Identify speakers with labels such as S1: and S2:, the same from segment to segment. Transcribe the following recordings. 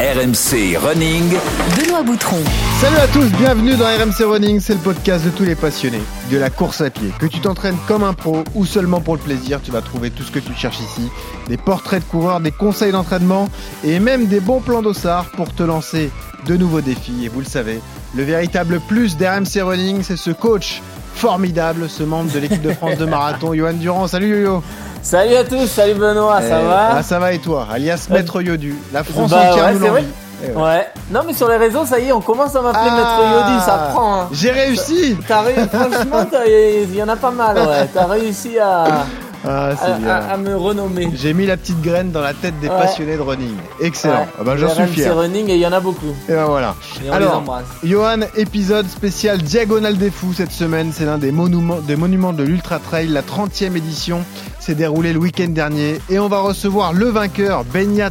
S1: RMC Running.
S2: Benoît Boutron.
S3: Salut à tous, bienvenue dans RMC Running, c'est le podcast de tous les passionnés de la course à pied. Que tu t'entraînes comme un pro ou seulement pour le plaisir, tu vas trouver tout ce que tu cherches ici. Des portraits de coureurs, des conseils d'entraînement et même des bons plans d'ossard pour te lancer de nouveaux défis. Et vous le savez, le véritable plus d'RMC Running, c'est ce coach formidable, ce membre de l'équipe de France de marathon, Johan Durand. Salut Yo-Yo
S4: Salut à tous, salut Benoît, ça
S3: Eh,
S4: va
S3: ah, Ça va et toi Alias Maître Yodu. La France
S4: Bah
S3: entière
S4: ouais,
S3: nous
S4: vrai.
S3: Eh ouais.
S4: Ouais. Non mais sur les réseaux, ça y est, on commence à m'appeler
S3: Ah,
S4: Maître Yodi, ça prend. hein.
S3: J'ai réussi
S4: T'as réussi, franchement, il y en a pas mal, ouais. T'as réussi à,
S3: Ah,
S4: à,
S3: c'est bien.
S4: à- à me renommer.
S3: J'ai mis la petite graine dans la tête des
S4: Ouais.
S3: passionnés de running. Excellent.
S4: Ouais.
S3: Ah bah, j'en suis fier.
S4: running et il y en a beaucoup.
S3: Et ben voilà.
S4: Et on les
S3: Alors,
S4: embrasse.
S3: Johan, épisode spécial Diagonale des Fous cette semaine. C'est l'un des monuments, des monuments de l'Ultra Trail. La 30e édition s'est déroulée le week-end dernier. Et on va recevoir le vainqueur, Benyat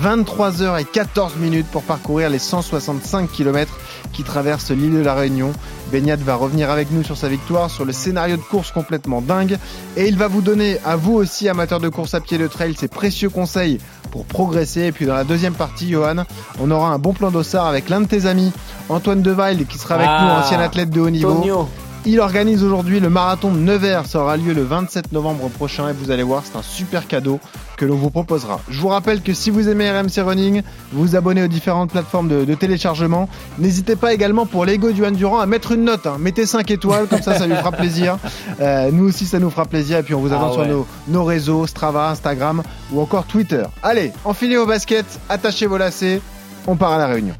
S3: Marmisol. 23h14 minutes pour parcourir les 165 km qui traversent l'île de la Réunion. Benyat va revenir avec nous sur sa victoire, sur le scénario de course complètement dingue. Et il va vous donner, à vous aussi, amateurs de course à pied de trail, ses précieux conseils pour progresser. Et puis dans la deuxième partie, Johan, on aura un bon plan d'ossard avec l'un de tes amis, Antoine Devaille, qui sera avec
S4: Ah,
S3: nous, ancien athlète de haut niveau.
S4: Tonio.
S3: Il organise aujourd'hui le marathon de Nevers. Ça aura lieu le 27 novembre prochain et vous allez voir, c'est un super cadeau que l'on vous proposera. Je vous rappelle que si vous aimez RMC Running, vous vous abonnez aux différentes plateformes de, de téléchargement. N'hésitez pas également pour l'ego du Durand à mettre une note. hein. Mettez 5 étoiles, comme ça, ça lui fera plaisir. Euh, nous aussi, ça nous fera plaisir. Et puis, on vous attend
S4: Ah
S3: sur nos réseaux, Strava, Instagram ou encore Twitter. Allez, enfilez vos baskets, attachez vos lacets. On part à la réunion.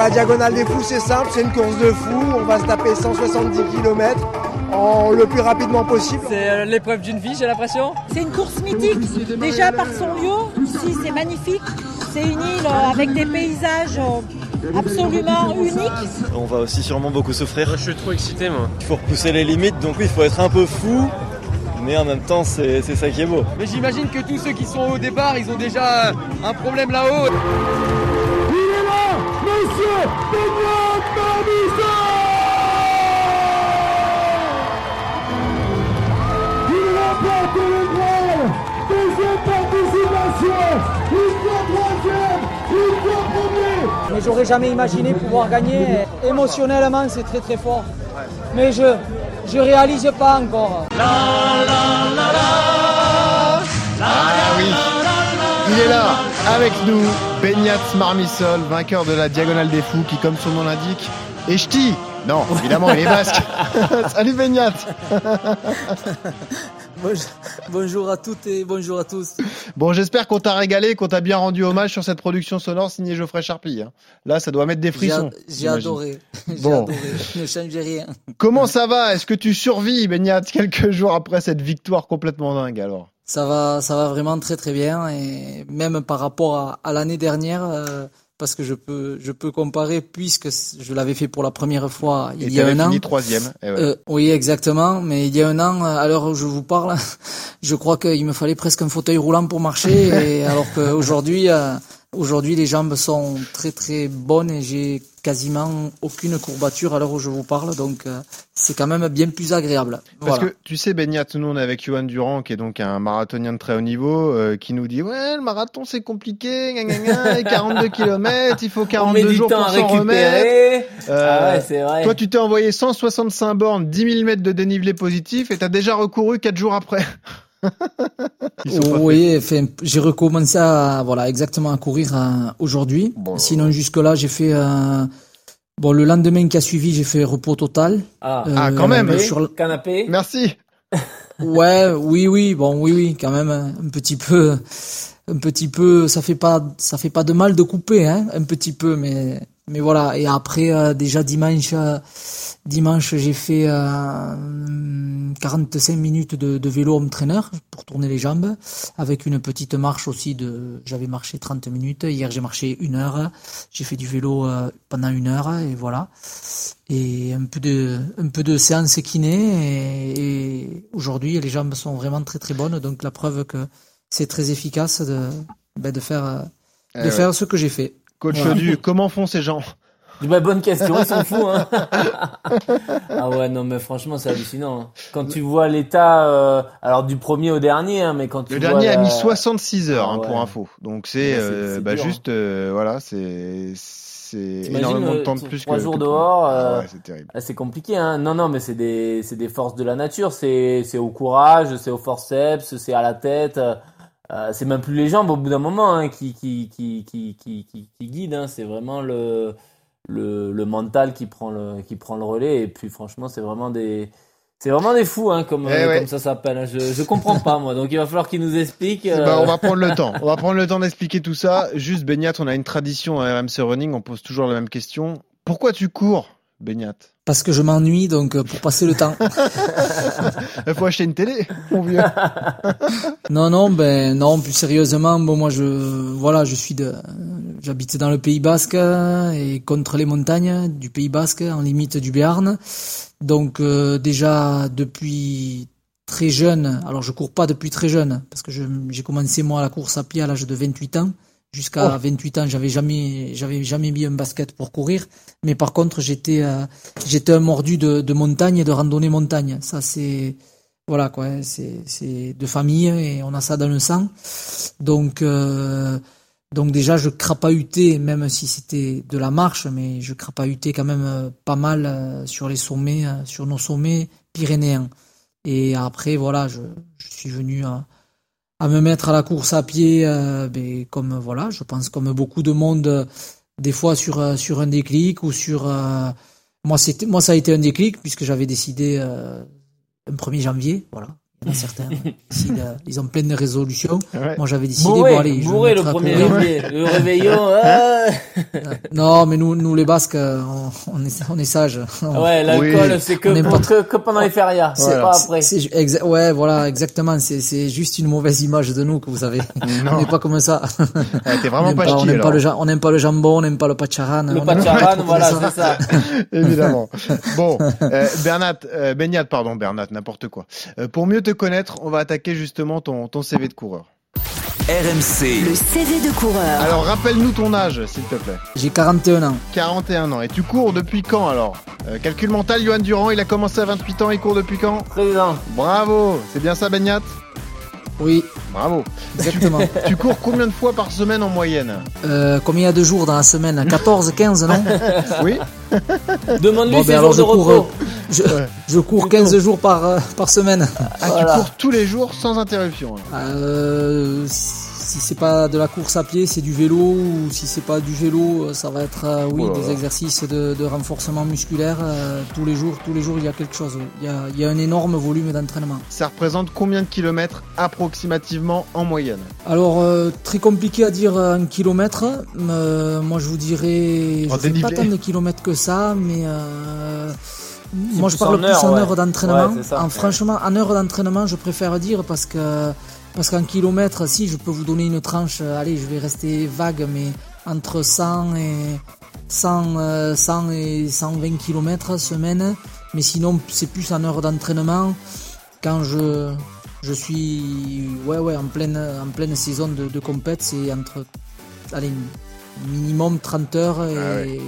S5: La diagonale des fous c'est simple, c'est une course de fous, on va se taper 170 km en le plus rapidement possible.
S6: C'est euh, l'épreuve d'une vie, j'ai l'impression.
S7: C'est une course mythique. Déjà par son lieu, ici c'est magnifique. C'est une île euh, avec des paysages euh, absolument uniques.
S8: On va aussi sûrement beaucoup souffrir.
S6: Je suis trop excité, moi.
S8: Il faut repousser les limites, donc oui, il faut être un peu fou, mais en même temps, c'est c'est ça qui est beau.
S6: Mais j'imagine que tous ceux qui sont au départ, ils ont déjà un problème là-haut.
S5: Mais j'aurais jamais imaginé pouvoir gagner. Émotionnellement c'est très très fort. Mais je je réalise pas encore.
S3: Ah il est là avec nous, Benyat Marmisol, vainqueur de la Diagonale des Fous, qui comme son nom l'indique, est ch'ti. Non, évidemment, il est basque. Salut Benyat
S4: Bonjour, bonjour à toutes et bonjour à tous.
S3: Bon, j'espère qu'on t'a régalé, qu'on t'a bien rendu hommage sur cette production sonore signée Geoffrey Charpie. hein. Là, ça doit mettre des frissons.
S4: j'ai adoré. J'ai
S3: Bon.
S4: adoré. Ne changez rien.
S3: Comment ça va? Est-ce que tu survis, Benyat, quelques jours après cette victoire complètement dingue alors?
S4: Ça va, ça va vraiment très très bien et même par rapport à, à l'année dernière, euh, parce que je peux, je peux comparer puisque je l'avais fait pour la première fois il
S3: Et
S4: y a un an.
S3: fini troisième. ouais.
S4: Euh, oui, exactement. Mais il y a un an, à l'heure où je vous parle, je crois qu'il me fallait presque un fauteuil roulant pour marcher. Et alors qu'aujourd'hui, euh, aujourd'hui, les jambes sont très très bonnes et j'ai quasiment aucune courbature à l'heure où je vous parle. Donc, euh, c'est quand même bien plus agréable.
S3: Parce
S4: Voilà.
S3: que tu sais, Benyat, nous on est avec Johan Durand, qui est donc un marathonien de très haut niveau, euh, qui nous dit ouais, le marathon c'est compliqué, gna, gna, gna, et 42 km, il faut
S4: On met
S3: 42
S4: du
S3: jours pour s'en remettre. Euh,
S4: Ah ouais, vrai.
S3: Toi, tu t'es envoyé 165 bornes, 10 000 mètres de dénivelé positif, et t'as déjà recouru 4 jours après.
S4: Oui, enfin, j'ai recommencé à voilà exactement à courir euh, aujourd'hui.
S3: Bon.
S4: Sinon jusque là j'ai fait euh, bon le lendemain qui a suivi j'ai fait repos total.
S6: Ah,
S4: Euh,
S3: Ah, quand même.
S4: sur le-
S6: canapé.
S3: Merci.
S4: Ouais, oui, oui, bon, oui, oui, quand même, un petit peu, un petit peu, ça fait pas, ça fait pas de mal de couper, hein, un petit peu, mais, mais voilà. Et après, euh, déjà dimanche, euh, dimanche, j'ai fait euh, 45 minutes de, de vélo home trainer pour tourner les jambes, avec une petite marche aussi de, j'avais marché 30 minutes. Hier, j'ai marché une heure. J'ai fait du vélo euh, pendant une heure, et voilà et un peu de un peu de séance kiné et, et aujourd'hui les jambes sont vraiment très très bonnes donc la preuve que c'est très efficace de ben, de faire euh, de
S3: Eh ouais.
S4: faire ce que j'ai fait
S3: Coach du, comment font ces gens?
S1: Bah, bonne question, ils sont fous. Hein. ah ouais, non mais franchement c'est hallucinant. Hein. Quand tu vois l'état, euh, alors du premier au dernier, hein, mais quand tu
S3: le
S1: vois
S3: dernier
S1: la...
S3: a mis 66 heures
S1: Ah
S3: pour
S1: ouais.
S3: info. Donc c'est
S1: Ouais,
S3: euh, bah, juste euh, voilà, c'est c'est énormément de
S1: euh,
S3: temps de
S1: t-
S3: plus
S1: trois
S3: que
S1: jours
S3: que-
S1: dehors,
S3: Ah
S1: euh,
S3: ouais, c'est terrible.
S1: Ah, c'est compliqué, hein. Non, non, mais c'est des, c'est des forces de la nature. C'est, c'est au courage, c'est au forceps, c'est à la tête. Euh, euh, c'est même plus les jambes au bout d'un moment hein, qui, qui, qui, qui, qui, qui, qui guident. Hein. C'est vraiment le, le, le mental qui prend le, qui prend le relais. Et puis, franchement, c'est vraiment des, c'est vraiment des fous, hein, comme,
S3: Eh
S1: euh,
S3: ouais.
S1: comme ça s'appelle. Je, je comprends pas, moi. Donc, il va falloir qu'ils nous expliquent. euh,
S3: Bah, on va prendre le temps. On va prendre le temps d'expliquer tout ça. Juste Beignat, on a une tradition à RMC Running, on pose toujours la même question. Pourquoi tu cours, Beignat
S4: Parce que je m'ennuie, donc euh, pour passer le temps.
S3: Il faut acheter une télé, mon vieux.
S4: Non, non, ben non. Plus sérieusement, bon, moi, je voilà, je suis de, j'habite dans le Pays Basque euh, et contre les montagnes du Pays Basque, en limite du Béarn. Donc euh, déjà depuis très jeune, alors je cours pas depuis très jeune parce que j'ai commencé moi la course à pied à l'âge de 28 ans. Jusqu'à 28 ans, j'avais jamais, j'avais jamais mis un basket pour courir. Mais par contre, j'étais, euh, j'étais un mordu de, de montagne et de randonnée montagne. Ça, c'est, voilà quoi, hein, c'est c'est de famille et on a ça dans le sang. Donc euh, donc déjà je crapahutais même si c'était de la marche, mais je crapahutais quand même euh, pas mal euh, sur les sommets, sur nos sommets pyrénéens. Et après voilà, je, je suis venu à, à me mettre à la course à pied, euh, ben, comme voilà, je pense comme beaucoup de monde, euh, des fois sur euh, sur un déclic ou sur moi c'était moi ça a été un déclic puisque j'avais décidé un 1er janvier, voilà. Il y en a certains décident, euh, ils ont plein de résolutions.
S3: Ouais.
S4: Moi j'avais décidé
S1: Bourré,
S4: bon allez, je me
S1: le
S4: mettre à
S1: 1er
S4: courir.
S1: janvier. Le réveillon, ah
S4: Non, mais nous nous les Basques euh, on, on est on est sages. On-
S1: Ouais, l'alcool,
S3: Oui.
S1: c'est que,
S4: On
S1: pour-
S4: pas
S1: que, que pendant les férias. C'est
S3: Voilà.
S1: pas après.
S4: C'est exa- ouais, voilà, exactement. C'est c'est juste une mauvaise image de nous que vous avez.
S3: Non.
S4: On n'est pas comme ça.
S3: Ah, T'es
S4: on
S3: vraiment
S4: n'aime
S3: pas,
S4: pas, on n'aime pas
S3: alors.
S4: le on pas le jambon, on n'aime pas le pacharan.
S1: Le
S4: on
S1: pacharan, voilà, c'est ça.
S3: Évidemment. Bon, euh, Bernat, euh, Beignat, pardon, Bernat, n'importe quoi. Euh, pour mieux te connaître, on va attaquer justement ton, ton CV de coureur.
S2: RMC,
S9: Le CV de coureur.
S3: Alors, rappelle-nous ton âge, s'il te plaît.
S4: J'ai 41 ans.
S3: 41 ans. Et tu cours depuis quand alors Euh, Calcul mental, Johan Durand, il a commencé à 28 ans, il court depuis quand?
S1: Président.
S3: Bravo C'est bien ça, Beignat
S4: Oui,
S3: Bravo.
S4: exactement.
S3: Tu cours combien de fois par semaine en moyenne
S4: euh, combien il y a de jours dans la semaine? 14, 15, non?
S3: Oui
S1: Demande-lui
S4: Bon, ben
S1: jours
S4: alors
S1: de
S4: je cours,
S1: repos.
S4: je,
S3: Ouais.
S4: je cours 15 jours par, euh, par semaine.
S3: Ah,
S1: Voilà.
S3: tu cours tous les jours sans interruption. alors.
S4: Euh, si c'est pas de la course à pied, c'est du vélo. Ou si c'est pas du vélo, euh, ça va être euh, oui
S3: Oh là
S4: des
S3: là.
S4: exercices de, de renforcement musculaire. euh, tous les jours, tous les jours, il y a quelque chose. Il y a, il y a un énorme volume d'entraînement.
S3: Ça représente combien de kilomètres approximativement en moyenne?
S4: Alors euh, très compliqué à dire un kilomètre. Euh, moi, je vous dirais, je
S3: En
S4: fais pas tant de kilomètres que ça, mais euh, moi je parle
S1: en
S4: plus
S1: heures,
S4: en
S1: ouais.
S4: heure d'entraînement.
S1: Ouais,
S4: en, franchement, en heure d'entraînement, je préfère dire parce que parce qu'en kilomètres, si je peux vous donner une tranche, euh, allez, je vais rester vague, mais entre 100 et 100, euh, 100 et 120 kilomètres semaine. Mais sinon, c'est plus en heure d'entraînement quand je je suis ouais ouais en pleine en pleine saison de, de compète, c'est entre allez minimum 30 heures et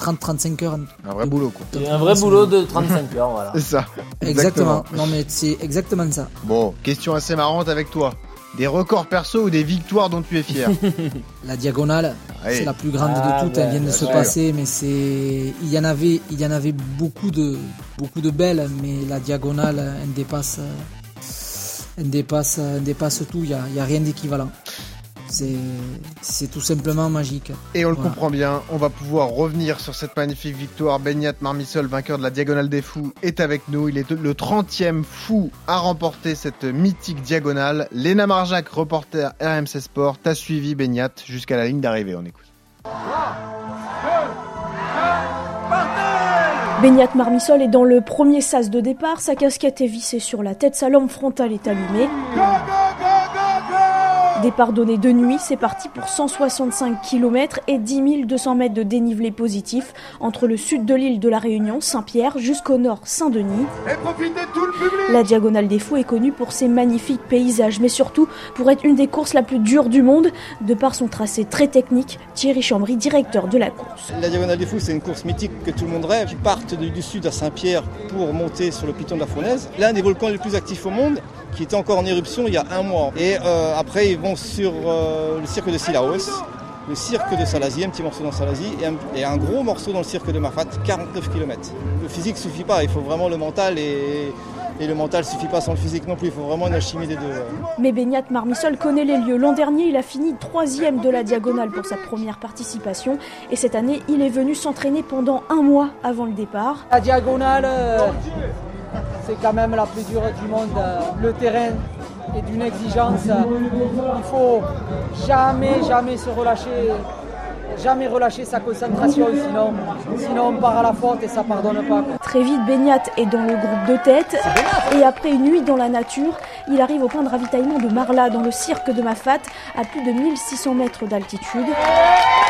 S3: Ah
S4: 30-35 heures.
S3: Un vrai boulot, quoi.
S1: Un vrai boulot de 35 heures, voilà.
S3: C'est ça.
S4: Exactement. Non mais c'est exactement ça.
S3: Bon, question assez marrante avec toi. Des records perso ou des victoires dont tu es fier
S4: La diagonale, c'est la plus grande
S1: Ah,
S4: de toutes.
S1: ouais,
S4: Elle vient de se
S3: sûr.
S4: passer, mais c'est il y en avait il y en avait beaucoup de beaucoup de belles, mais la diagonale elle dépasse elle dépasse elle dépasse tout. Il y a, il y a rien d'équivalent. C'est c'est tout simplement magique.
S3: Et on le
S4: Voilà.
S3: comprend bien, on va pouvoir revenir sur cette magnifique victoire. Beignat Marmissol, vainqueur de la Diagonale des Fous, est avec nous. Il est le 30e fou à remporter cette mythique diagonale. Léna Marjac, reporter RMC Sport, t'a suivi Beignat jusqu'à la ligne d'arrivée. On écoute.
S10: Beignat Marmissol est dans le premier sas de départ, sa casquette est vissée sur la tête, sa lampe frontale est allumée. Départ donné de nuit, c'est parti pour 165 km et 10 200 mètres de dénivelé positif entre le sud de l'île de la Réunion, Saint-Pierre, jusqu'au nord, Saint-Denis. La Diagonale des Fous est connue pour ses magnifiques paysages, mais surtout pour être une des courses la plus dure du monde, de par son tracé très technique. Thierry Chambry, directeur de la course.
S9: La Diagonale des Fous, c'est une course mythique que tout le monde rêve. Ils partent du sud à Saint-Pierre pour monter sur le piton de la Fournaise, l'un des volcans les plus actifs au monde qui était encore en éruption il y a un mois. Et euh, après, ils vont sur euh, le cirque de Silaos, le cirque de Salazie, un petit morceau dans Salazie, et un, et un gros morceau dans le cirque de Mafat, 49 km. Le physique ne suffit pas, il faut vraiment le mental et, et le mental ne suffit pas sans le physique non plus, il faut vraiment une alchimie des deux.
S10: Mais Beignat Marmissol connaît les lieux. L'an dernier, il a fini troisième de la diagonale pour sa première participation. Et cette année, il est venu s'entraîner pendant un mois avant le départ.
S5: La diagonale, euh, c'est quand même la plus dure du monde. Le terrain est d'une exigence. Il faut jamais, jamais se relâcher. Jamais relâcher sa concentration, sinon, sinon on part à la faute et ça pardonne pas.
S10: Très vite, Beignat est dans le groupe de tête. Et après une nuit dans la nature, il arrive au point de ravitaillement de Marla, dans le cirque de Mafat, à plus de 1600 mètres d'altitude.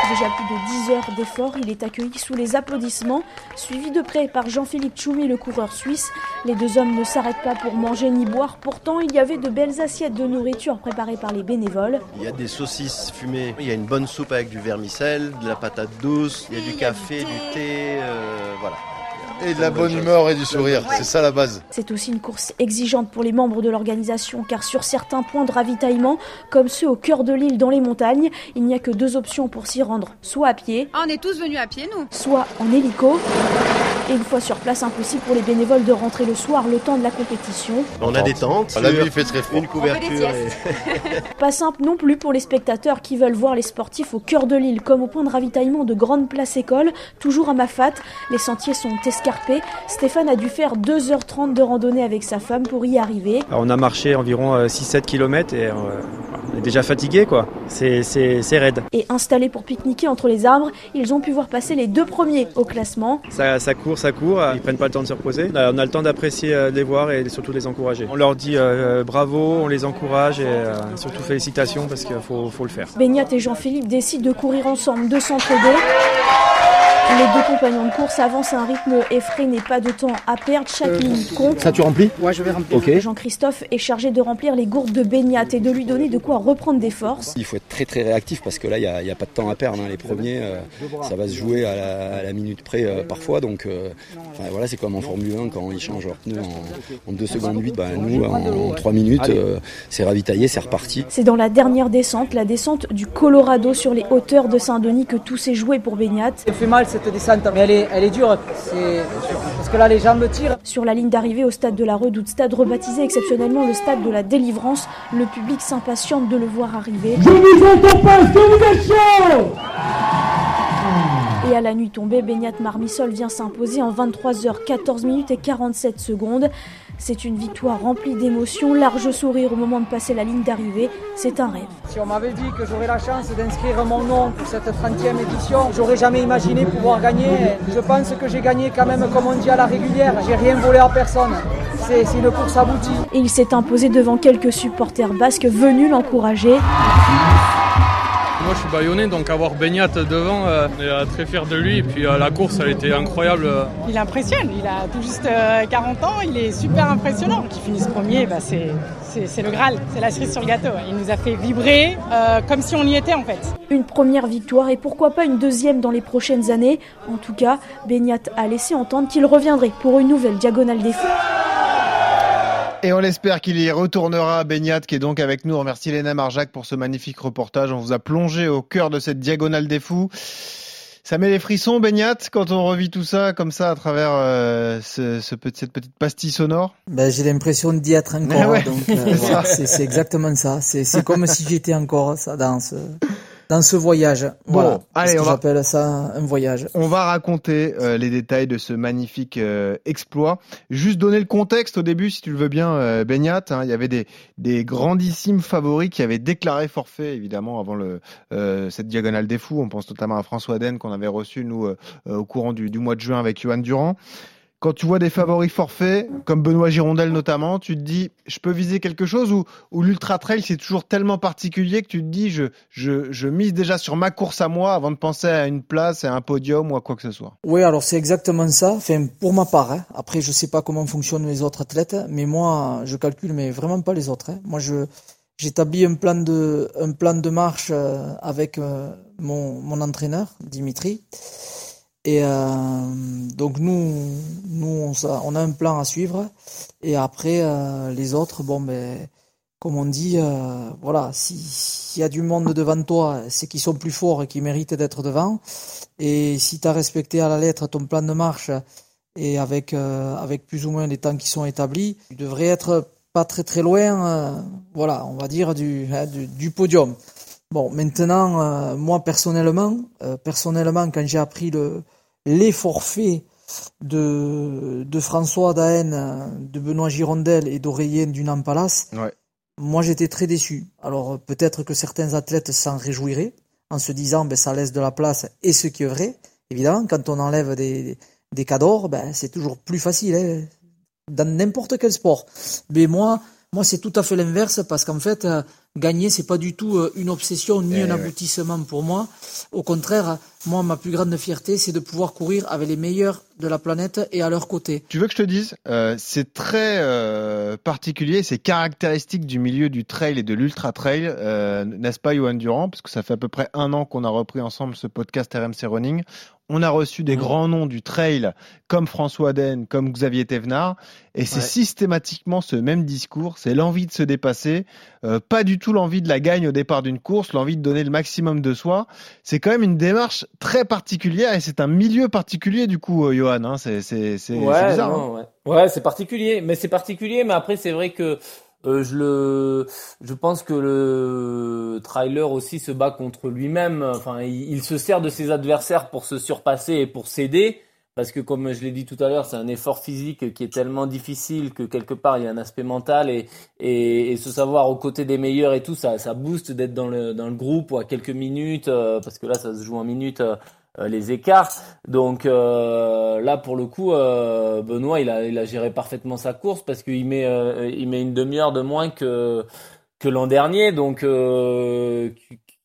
S10: Déjà plus de 10 heures d'effort, il est accueilli sous les applaudissements, suivi de près par Jean-Philippe Tchoumi, le coureur suisse. Les deux hommes ne s'arrêtent pas pour manger ni boire, pourtant il y avait de belles assiettes de nourriture préparées par les bénévoles.
S11: Il y a des saucisses fumées, il y a une bonne soupe avec du vermicelle, de la patate douce, il y a du café, du thé, euh, voilà.
S12: Et de la bonne humeur et du sourire, c'est ça la base.
S10: C'est aussi une course exigeante pour les membres de l'organisation car sur certains points de ravitaillement, comme ceux au cœur de l'île dans les montagnes, il n'y a que deux options pour s'y rendre, soit à pied,
S13: Ah, on est tous venus à pied, nous.
S10: soit en hélico. Et une fois sur place, impossible pour les bénévoles de rentrer le soir le temps de la compétition.
S11: On a des tentes,
S12: La nuit, il fait très froid.
S11: une couverture. et-
S10: Pas simple non plus pour les spectateurs qui veulent voir les sportifs au cœur de l'île, comme au point de ravitaillement de Grande Place École, toujours à Mafat. Les sentiers sont escarpés. Stéphane a dû faire 2h30 de randonnée avec sa femme pour y arriver.
S14: Alors, on a marché environ euh, 6-7 km et euh, on est déjà fatigué quoi. C'est, c'est, c'est raide.
S10: Et installés pour pique-niquer entre les arbres, ils ont pu voir passer les deux premiers au classement.
S14: Ça, ça court, ça court, ils prennent pas le temps de se reposer. Euh, On a le temps d'apprécier euh, les voir et surtout les encourager. On leur dit euh, bravo, on les encourage et surtout félicitations parce qu'il faut, le faire.
S10: Beignat et Jean-Philippe décident de courir ensemble, de s'entraider. Les deux compagnons de course avancent à un rythme effréné, pas de temps à perdre, chaque minute compte.
S15: Ça tu remplis Ouais, je vais remplir. Ok.
S10: Jean-Christophe est chargé de remplir les gourdes de Beignat et de lui donner de quoi reprendre des forces.
S16: Il faut être très très réactif parce que là, il n'y a, il y a pas de temps à perdre. hein. Les premiers, euh, ça va se jouer à la, à la minute près euh, parfois. Donc euh, voilà, c'est comme en Formule 1 quand ils changent leurs pneus en, en 2 secondes 8. Bah, nous, en, 3 minutes, euh, c'est ravitaillé, c'est reparti.
S10: C'est dans la dernière descente, la descente du Colorado sur les hauteurs de Saint-Denis que tout s'est joué pour Beignat.
S5: Ça fait mal cette descente, mais elle est, elle est dure. C'est- Parce que là, les jambes tirent.
S10: Sur la ligne d'arrivée au stade de la Redoute, stade rebaptisé exceptionnellement le stade de la délivrance, le public s'impatiente de le voir arriver. Et à la nuit tombée, Beignat Marmissol vient s'imposer en 23h14 minutes et 47 secondes. C'est une victoire remplie d'émotions, large sourire au moment de passer la ligne d'arrivée. C'est un rêve.
S5: Si on m'avait dit que j'aurais la chance d'inscrire mon nom pour cette 30e édition, j'aurais jamais imaginé pouvoir gagner. Je pense que j'ai gagné quand même, comme on dit, à la régulière. J'ai rien volé à personne. C'est une course aboutie.
S10: Et il s'est imposé devant quelques supporters basques venus l'encourager.
S17: Je suis bayonnais donc avoir Beignat devant, euh, on est euh, très fier de lui et puis euh, la course elle était incroyable.
S18: Il impressionne, il a tout juste euh, 40 ans, il est super impressionnant. Qu'il finisse premier, bah, c'est, c'est, c'est le Graal, c'est la cerise sur le gâteau. Il nous a fait vibrer euh, comme si on y était en fait.
S10: Une première victoire et pourquoi pas une deuxième dans les prochaines années. En tout cas, Beignat a laissé entendre qu'il reviendrait pour une nouvelle diagonale des fous.
S3: Et on l'espère qu'il y retournera. Beignat qui est donc avec nous. On remercie Léna Marjac pour ce magnifique reportage. On vous a plongé au cœur de cette diagonale des fous. Ça met les frissons, Beignat, quand on revit tout ça comme ça à travers euh, ce, ce cette petite pastille sonore?
S4: Ben, j'ai l'impression d'y être encore.
S3: Ouais,
S4: euh,
S3: c'est
S4: voilà, c'est exactement ça. C'est comme si j'étais encore ça dans ce, dans ce voyage.
S3: Bon,
S4: voilà.
S3: allez, on va-
S4: j'appelle ça un voyage.
S3: On va raconter euh, les détails de ce magnifique euh, exploit. Juste donner le contexte au début, si tu le veux bien, euh, Beignat. hein. il y avait des, des grandissimes favoris qui avaient déclaré forfait, évidemment, avant le, euh, cette diagonale des fous. On pense notamment à François Den qu'on avait reçu, nous, euh, euh, au courant du, du mois de juin avec Johan Durand. Quand tu vois des favoris forfaits, comme Benoît Girondel notamment, tu te dis, je peux viser quelque chose ou, l'ultra trail, c'est toujours tellement particulier que tu te dis, je, je, mise déjà sur ma course à moi avant de penser à une place, à un podium ou à quoi que ce soit.
S4: Oui, alors c'est exactement ça. Pour ma part, hein. après, je sais pas comment fonctionnent les autres athlètes, mais moi, je calcule, mais vraiment pas les autres. Hein. Moi, j'établis un plan de, un plan de marche euh, avec euh, mon, mon entraîneur, Dimitri. Et euh, donc nous, nous on, a un plan à suivre. Et après, euh, les autres, bon, ben, comme on dit, euh, voilà, s'il y a du monde devant toi, c'est qu'ils sont plus forts et qui méritent d'être devant. Et si tu as respecté à la lettre ton plan de marche et avec, avec plus ou moins les temps qui sont établis, tu devrais être pas très très loin, voilà, on va dire du, hein, du, du podium. Bon, maintenant, moi personnellement, personnellement, quand j'ai appris le, les forfaits de, de François Daen, de Benoît Girondel et d'Aurélien Dunan Palace, moi j'étais très déçu. Alors peut-être que certains athlètes s'en réjouiraient en se disant ben, ça laisse de la place et ce qui est vrai. Évidemment, quand on enlève des, des cadors, ben, c'est toujours plus facile hein, dans n'importe quel sport. Mais moi, moi c'est tout à fait l'inverse parce qu'en fait, euh, gagner, c'est pas du tout euh, une obsession ni eh un aboutissement pour moi. Au contraire, moi, ma plus grande fierté, c'est de pouvoir courir avec les meilleurs de la planète et à leur côté.
S3: Tu veux que je te dise, euh, c'est très euh, particulier, c'est caractéristique du milieu du trail et de l'ultra trail, euh, n'est-ce pas, Johan Durand? Parce que ça fait à peu près un an qu'on a repris ensemble ce podcast RMC Running. On a reçu des grands noms du trail comme François Den, comme Xavier Thévenard, et c'est systématiquement ce même discours, c'est l'envie de se dépasser, euh, pas du tout l'envie de la gagne au départ d'une course, l'envie de donner le maximum de soi. C'est quand même une démarche très particulière et c'est un milieu particulier du coup, euh, Johan. Hein. C'est c'est c'est
S1: ouais,
S3: bizarre.
S1: Non, ouais, ouais c'est particulier, mais c'est particulier. Mais après, c'est vrai que euh, je le, je pense que le trailer aussi se bat contre lui-même. Enfin, il, se sert de ses adversaires pour se surpasser et pour s'aider parce que comme je l'ai dit tout à l'heure, c'est un effort physique qui est tellement difficile que quelque part il y a un aspect mental et, et, et se savoir aux côtés des meilleurs et tout, ça, ça booste d'être dans le, dans le groupe ou à quelques minutes, euh, parce que là ça se joue en minutes euh, les écarts. Donc là pour le coup, Benoît il a, il a géré parfaitement sa course parce qu'il met, il met une demi-heure de moins que que l'an dernier, donc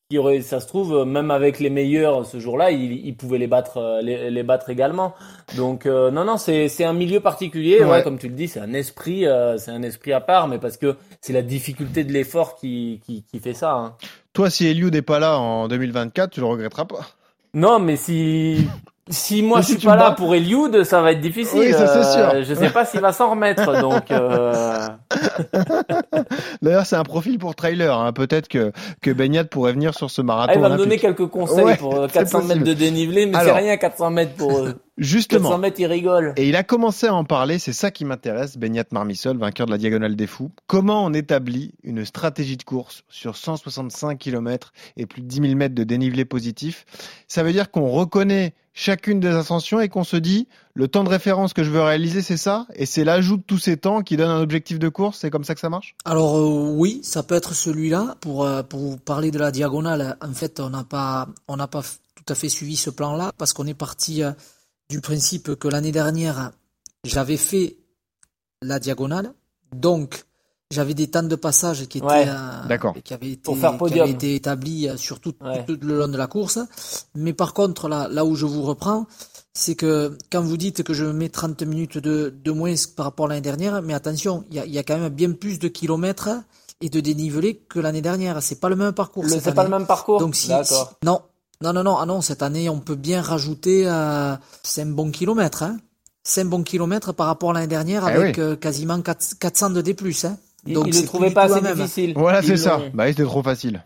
S1: qui aurait, ça se trouve, même avec les meilleurs ce jour-là, il, pouvait les battre, euh, les, battre également. Donc euh, non, non, c'est c'est un milieu particulier, ouais. comme tu le dis, c'est un esprit, euh, c'est un esprit à part, mais parce que c'est la difficulté de l'effort qui, qui, qui fait ça. Hein.
S3: Toi, si Eliud n'est pas là en 2024, tu le regretteras pas.
S1: Non, mais si si moi je suis pas là pour Eliud, ça va être difficile.
S3: Oui, ça c'est sûr.
S1: Euh, je sais pas s'il va s'en remettre, donc. Euh...
S3: D'ailleurs, c'est un profil pour trailer. Hein. Peut-être que que Beignat pourrait venir sur ce marathon.
S1: Il va me donner quelques conseils pour 400 mètres de dénivelé, mais c'est rien 400 mètres pour eux.
S3: Justement.
S1: 400 mètres, il rigole.
S3: Et il a commencé à en parler, c'est ça qui m'intéresse, Beignat Marmissol, vainqueur de la Diagonale des Fous. Comment on établit une stratégie de course sur 165 km et plus de 10 000 mètres de dénivelé positif? Ça veut dire qu'on reconnaît chacune des ascensions et qu'on se dit le temps de référence que je veux réaliser c'est ça? Et c'est l'ajout de tous ces temps qui donne un objectif de course? C'est comme ça que ça marche?
S4: Alors euh, oui ça peut être celui-là pour euh, pour parler de la diagonale en fait on n'a pas on n'a pas tout à fait suivi ce plan là parce qu'on est parti euh, du principe que l'année dernière j'avais fait la diagonale. Donc j'avais des temps de passage qui étaient
S3: ouais,
S4: qui avaient été qui avaient été établis sur tout, tout, le long de la course. Mais par contre là là où je vous reprends c'est que quand vous dites que je mets 30 minutes de, de moins par rapport à l'année dernière mais attention il y a, y a quand même bien plus de kilomètres et de dénivelé que l'année dernière. C'est pas le même parcours
S1: c'est pas le même parcours.
S4: Donc si, si, non non non non ah non cette année on peut bien rajouter euh, 5 bons kilomètres hein 5 bons kilomètres par rapport à l'année dernière
S3: Eh
S4: avec
S3: oui.
S4: euh, quasiment 4, 400 de D+. Hein.
S1: Donc
S4: c'est
S1: il le trouvait pas assez difficile.
S3: Voilà, c'est ça. Bah, c'était trop facile.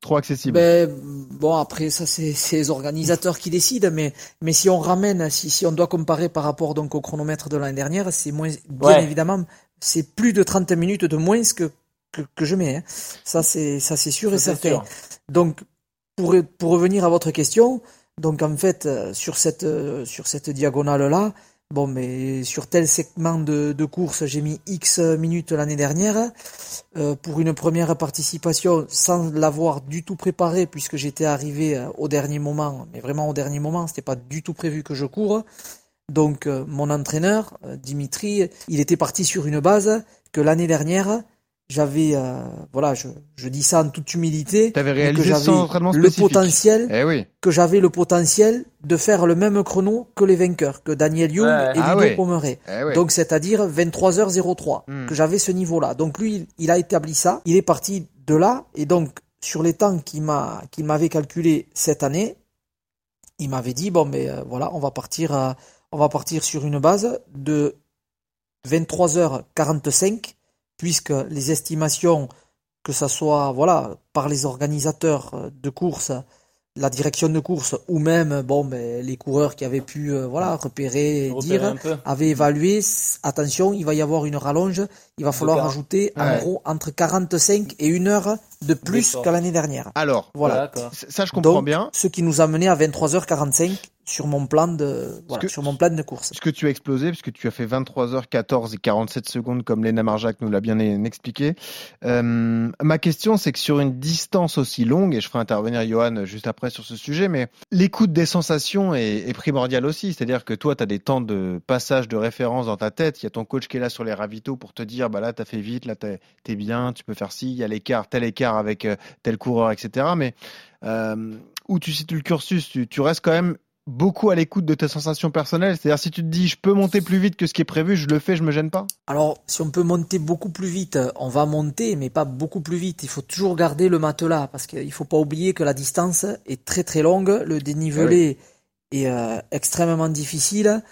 S3: Trop accessible.
S4: Ben, bon après ça c'est c'est les organisateurs qui décident mais mais si on ramène si si on doit comparer par rapport donc au chronomètre de l'année dernière c'est moins bien
S1: Ouais.
S4: évidemment c'est plus de 30 minutes de moins que que, que je mets hein. ça c'est ça c'est sûr
S1: Ça,
S4: et certain
S1: sûr.
S4: donc pour revenir à votre question donc en fait euh, sur cette euh, sur cette diagonale là Bon, mais sur tel segment de, course, j'ai mis X minutes l'année dernière euh, pour une première participation sans l'avoir du tout préparé puisque j'étais arrivé au dernier moment, mais vraiment au dernier moment, c'était pas du tout prévu que je cours. Donc mon entraîneur, Dimitri, il était parti sur une base que l'année dernière, j'avais, euh, voilà, je, je dis ça en toute humilité,
S3: réalisé
S4: que
S3: sans
S4: j'avais le potentiel,
S3: Eh oui.
S4: que j'avais le potentiel de faire le même chrono que les vainqueurs, que Daniel Young et
S3: Ah
S4: Ludo. Pomeray.
S3: Eh ouais.
S4: Donc c'est-à-dire 23h03,
S3: Hmm.
S4: que j'avais ce niveau-là. Donc lui, il, il a établi ça, il est parti de là, et donc sur les temps qu'il m'a, qu'il m'avait calculé cette année, il m'avait dit bon mais euh, voilà, on va partir, à- on va partir sur une base de 23h45, puisque les estimations, que ça soit voilà par les organisateurs euh, de course, la direction de course ou même bon ben les coureurs qui avaient pu euh, voilà repérer dire avaient évalué attention il va y avoir une rallonge il va falloir ajouter en gros entre 45 et une heure de plus qu'à l'année dernière
S3: Alors,
S4: voilà
S3: ça je comprends
S4: Donc,
S3: bien.
S4: ce qui nous a mené à 23h45 sur mon plan de voilà,
S3: que-
S4: sur mon plan de course
S3: Ce que tu as explosé, puisque tu as fait 23h14 et 47 secondes, comme Léna Marjac nous l'a bien expliqué. Euh, ma question, c'est que sur une distance aussi longue, et je ferai intervenir Johan juste après sur ce sujet, mais l'écoute des sensations est, est primordiale aussi. C'est-à-dire que toi, tu as des temps de passage de référence dans ta tête. Il y a ton coach qui est là sur les ravitaux pour te dire, bah là, tu as fait vite, là, t'es es bien, tu peux faire ci, il y a l'écart, tel écart avec euh, tel coureur, etc. Mais euh, où tu situes le cursus, tu, tu restes quand même beaucoup à l'écoute de tes sensations personnelles. C'est-à-dire, si tu te dis, je peux monter plus vite que ce qui est prévu, je le fais, je me gêne pas?
S4: Alors, si on peut monter beaucoup plus vite, on va monter, mais pas beaucoup plus vite. Il faut toujours garder le matelas, parce qu'il faut pas oublier que la distance est très très longue, le dénivelé est euh, extrêmement difficile,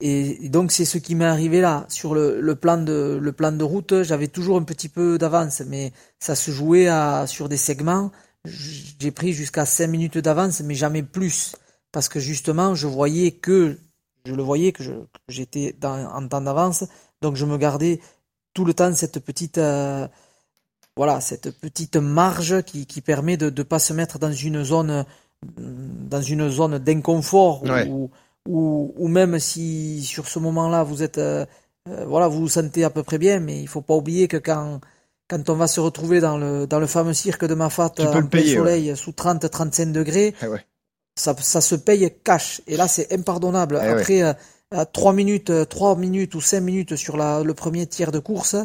S4: et donc c'est ce qui m'est arrivé là. Sur le, le plan de le plan de route, j'avais toujours un petit peu d'avance, mais ça se jouait à, sur des segments. J'ai pris jusqu'à 5 minutes d'avance, mais jamais plus, parce que justement, je voyais que je le voyais que j'étais en temps d'avance, donc je me gardais tout le temps cette petite euh, voilà cette petite marge qui, qui permet de ne pas se mettre dans une zone dans une zone d'inconfort
S3: Ouais.
S4: ou, ou ou même si sur ce moment-là vous êtes euh, euh, voilà vous vous sentez à peu près bien, mais il faut pas oublier que quand quand on va se retrouver dans le dans le fameux cirque de Mafat en
S3: le
S4: plein
S3: payer,
S4: soleil sous 30-35 degrés,
S3: Eh ouais.
S4: ça, ça se paye cash. Et là, c'est impardonnable.
S3: Eh
S4: Après euh, euh, trois minutes, euh, trois minutes ou cinq minutes sur la, le premier tiers de course,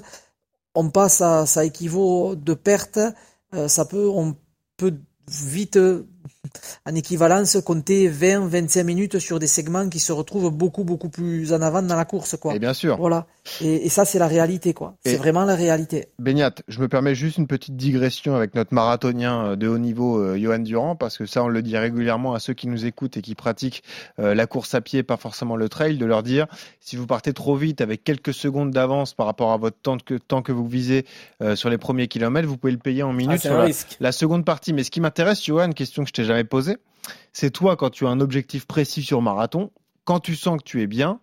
S4: on passe à, ça équivaut de perte. Ça peut, on peut vite, en équivalence, compter 20, 25 minutes sur des segments qui se retrouvent beaucoup, beaucoup plus en avant dans la course, quoi.
S3: Et bien sûr.
S4: Voilà. Et, et ça, c'est la réalité, quoi. C'est vraiment la réalité.
S3: Beignat, je me permets juste une petite digression avec notre marathonien euh, de haut niveau, euh, Johan Durand, parce que ça, on le dit régulièrement à ceux qui nous écoutent et qui pratiquent euh, la course à pied, pas forcément le trail, de leur dire, si vous partez trop vite avec quelques secondes d'avance par rapport à votre temps que, temps que vous visez euh, sur les premiers kilomètres, vous pouvez le payer en minutes
S1: Ah,
S3: sur la seconde partie. Mais ce qui m'intéresse, Johan, question que je t'ai jamais posée, c'est toi, quand tu as un objectif précis sur marathon, quand tu sens que tu es bien,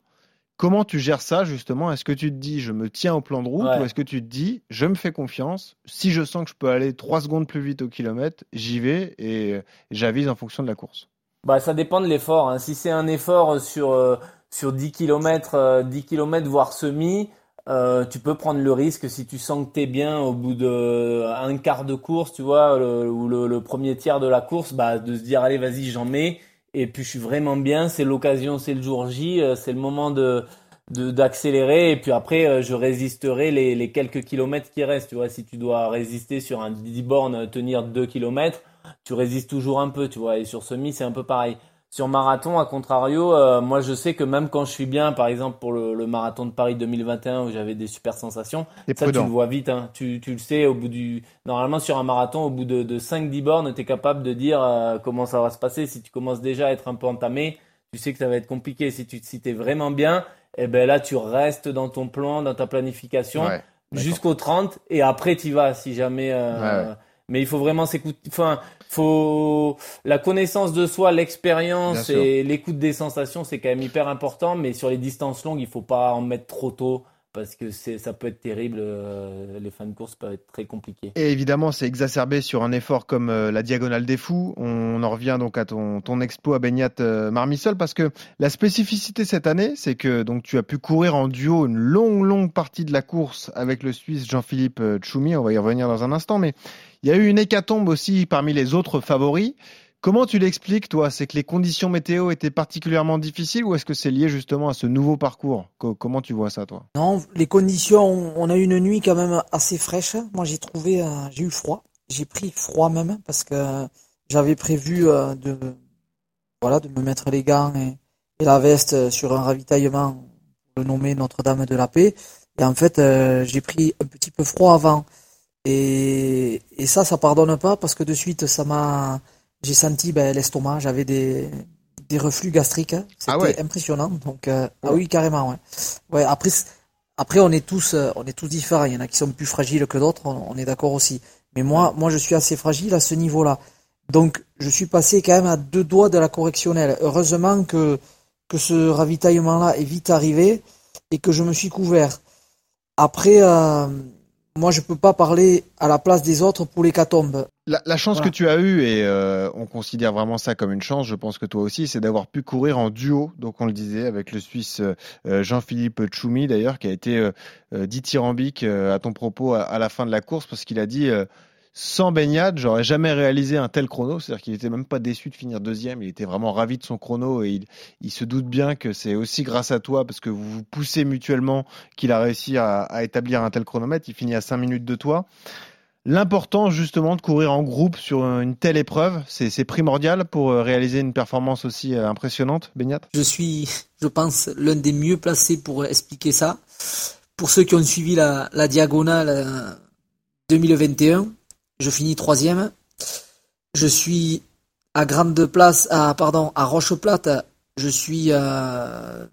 S3: Comment tu gères ça justement? Est-ce que tu te dis je me tiens au plan de route
S1: Ouais.
S3: ou est-ce que tu te dis je me fais confiance Si je sens que je peux aller 3 secondes plus vite au kilomètre, j'y vais et j'avise en fonction de la course?
S1: Bah, ça dépend de l'effort. hein. Si c'est un effort sur, euh, sur 10 km, 10 km voire semi, euh, tu peux prendre le risque si tu sens que t'es bien au bout de un quart de course, tu vois, ou le, premier tiers de la course, bah, de se dire allez vas-y j'en mets. Et puis je suis vraiment bien, c'est l'occasion, c'est le jour J, euh, c'est le moment de d'accélérer. Et puis après euh, je résisterai les, les quelques kilomètres qui restent, tu vois, si tu dois résister sur un 10 bornes, euh, tenir 2 kilomètres, tu résistes toujours un peu, tu vois, et sur semi c'est un peu pareil. Sur marathon, à contrario, euh, moi je sais que même quand je suis bien, par exemple pour le, le marathon de Paris 2021 où j'avais des super sensations, ça tu le vois vite, hein. tu, tu le sais au bout du... Normalement sur un marathon, au bout de, de 5-10 bornes, tu es capable de dire euh, comment ça va se passer. Si tu commences déjà à être un peu entamé, tu sais que ça va être compliqué. Si tu si es vraiment bien, eh ben là tu restes dans ton plan, dans ta planification
S3: Ouais,
S1: jusqu'au 30 et après tu vas si jamais... euh,
S3: Ouais, ouais.
S1: Mais il faut vraiment s'écouter. Enfin, faut la connaissance de soi, l'expérience et l'écoute des sensations, c'est quand même hyper important. Mais sur les distances longues, il faut pas en mettre trop tôt parce que ça peut être terrible. euh, les fins de course peuvent être très compliqués.
S3: Et évidemment, c'est exacerbé sur un effort comme euh, la diagonale des fous. On en revient donc à ton, ton exploit Beignat euh, Marmissol parce que la spécificité cette année, c'est que donc tu as pu courir en duo une longue, longue partie de la course avec le Suisse Jean-Philippe euh, Tchoumi. On va y revenir dans un instant, mais il y a eu une hécatombe aussi parmi les autres favoris Comment tu l'expliques, toi? C'est que les conditions météo étaient particulièrement difficiles ou est-ce que c'est lié justement à ce nouveau parcours? Co- Comment tu vois ça, toi?
S4: Non, les conditions, on a eu une nuit quand même assez fraîche. Moi, j'ai trouvé, euh, j'ai eu froid. J'ai pris froid même parce que j'avais prévu euh, de, voilà, de me mettre les gants et, la veste sur un ravitaillement, le nommer Notre-Dame de la Paix. Et en fait, euh, j'ai pris un petit peu froid avant. Et, et ça, ça pardonne pas parce que de suite, ça m'a, j'ai senti ben, l'estomac, j'avais des, des reflux gastriques. hein. C'était
S3: Ah ouais.
S4: impressionnant. Donc, euh, ah oui, carrément, ouais. Ouais, après, après, on est tous, euh, on est tous différents. Il y en a qui sont plus fragiles que d'autres. On, on est d'accord aussi. Mais moi, moi, je suis assez fragile à ce niveau-là. Donc, je suis passé quand même à deux doigts de la correctionnelle. Heureusement que, que ce ravitaillement-là est vite arrivé et que je me suis couvert. Après, euh, moi, je peux pas parler à la place des autres pour l'hécatombe.
S3: La, la chance
S4: Voilà.
S3: que tu as eue, et euh, on considère vraiment ça comme une chance, je pense que toi aussi, c'est d'avoir pu courir en duo, donc on le disait, avec le Suisse euh, Jean-Philippe Tchoumi d'ailleurs, qui a été euh, euh, dithyrambique euh, à ton propos à, à la fin de la course, parce qu'il a dit euh, sans baignade, j'aurais jamais réalisé un tel chrono, c'est-à-dire qu'il était même pas déçu de finir deuxième, il était vraiment ravi de son chrono, et il, se doute bien que c'est aussi grâce à toi, parce que vous vous poussez mutuellement, qu'il a réussi à, établir un tel chronomètre, il finit à 5 minutes de toi. L'important justement de courir en groupe sur une telle épreuve, c'est primordial pour euh, réaliser une performance aussi euh, impressionnante, Beignat?
S4: Je suis, je pense, l'un des mieux placés pour expliquer ça. Pour ceux qui ont suivi la, diagonale euh, 2021, je finis troisième. Je suis à Grande Place, à, pardon, à Roche Plate, je suis euh,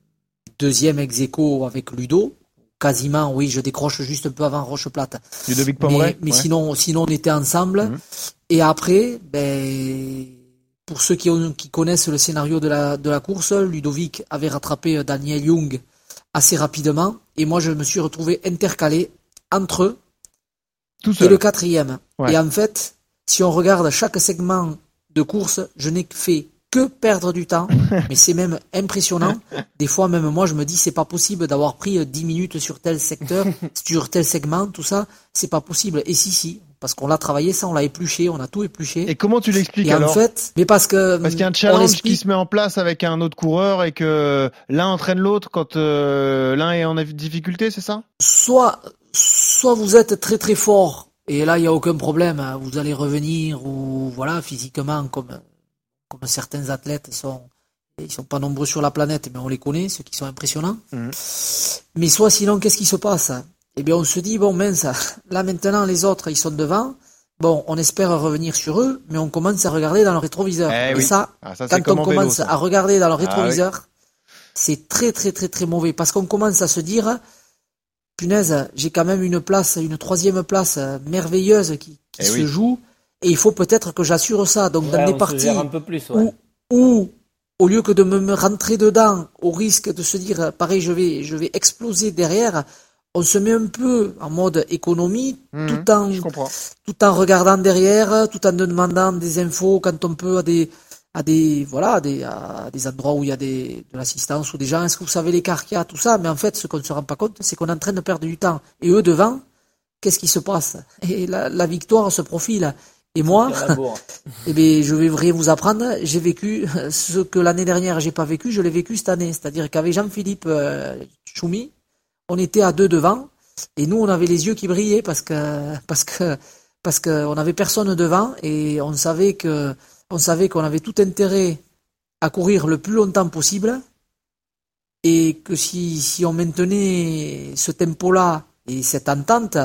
S4: deuxième ex aequo avec Ludo. Quasiment, oui, je décroche juste un peu avant Roche Plate.
S3: Ludovic Pomeray,
S4: Mais, mais
S3: ouais.
S4: sinon, sinon, on était ensemble. Et après, ben, pour ceux qui, ont- qui connaissent le scénario de la, de la course, Ludovic avait rattrapé euh, Daniel Young assez rapidement. Et moi, je me suis retrouvé intercalé entre eux
S3: Tout
S4: et le quatrième.
S3: Ouais.
S4: Et en fait, si on regarde chaque segment de course, je n'ai fait que perdre du temps, mais c'est même impressionnant. Des fois, même moi, je me dis, c'est pas possible d'avoir pris euh, 10 minutes sur tel secteur, sur tel segment, tout ça, c'est pas possible. Et si, si, parce qu'on l'a travaillé, ça, on l'a épluché, on a tout épluché.
S3: Et comment tu l'expliques
S4: Et en
S3: alors?
S4: fait, mais parce que
S3: Parce qu'il y a un
S4: on
S3: challenge qui se met en place avec un autre coureur et que l'un entraîne l'autre quand euh, l'un est en difficulté, c'est ça?
S4: Soit, soit vous êtes très très fort et là il y a aucun problème, hein, vous allez revenir ou voilà physiquement comme comme certains athlètes sont ils sont pas nombreux sur la planète mais on les connaît ceux qui sont impressionnants. Mais soit sinon qu'est-ce qui se passe Eh bien on se dit bon mince là maintenant les autres ils sont devant. Bon, on espère revenir sur eux, mais on commence à regarder dans le rétroviseur.
S3: Eh
S4: et
S3: oui.
S4: ça,
S3: Ah, ça,
S4: quand on
S3: vélo,
S4: commence à regarder dans le
S3: Ah oui.
S4: rétroviseur, c'est très très très très mauvais parce qu'on commence à se dire punaise, j'ai quand même une place, une troisième place euh, merveilleuse qui, qui
S1: Eh
S4: se
S1: oui.
S4: joue et il faut peut-être que j'assure ça. Donc
S1: Ouais,
S4: dans des parties
S1: un peu plus, ouais.
S4: où, où au lieu que de me, me rentrer dedans au risque de se dire pareil je vais je vais exploser derrière, on se met un peu en mode économie
S3: Mhm,
S4: tout en tout en regardant derrière, tout en demandant des infos quand on peut à des à des voilà à des à des endroits où il y a des de l'assistance ou des gens. Est-ce que vous savez l'écart qu'il y a tout ça? Mais en fait ce qu'on ne se rend pas compte c'est qu'on est en train de perdre du temps. Et eux devant qu'est-ce qui se passe? Et la, la victoire se profile. Et moi eh bien je vais rien vous apprendre. J'ai vécu ce que l'année dernière j'ai pas vécu je l'ai vécu cette année. C'est-à-dire qu'avec Jean-Philippe euh, Choumi on était à deux devant. Et nous on avait les yeux qui brillaient parce que parce que parce que on avait personne devant et on savait que on savait qu'on avait tout intérêt à courir le plus longtemps possible et que si si on maintenait ce tempo-là et cette entente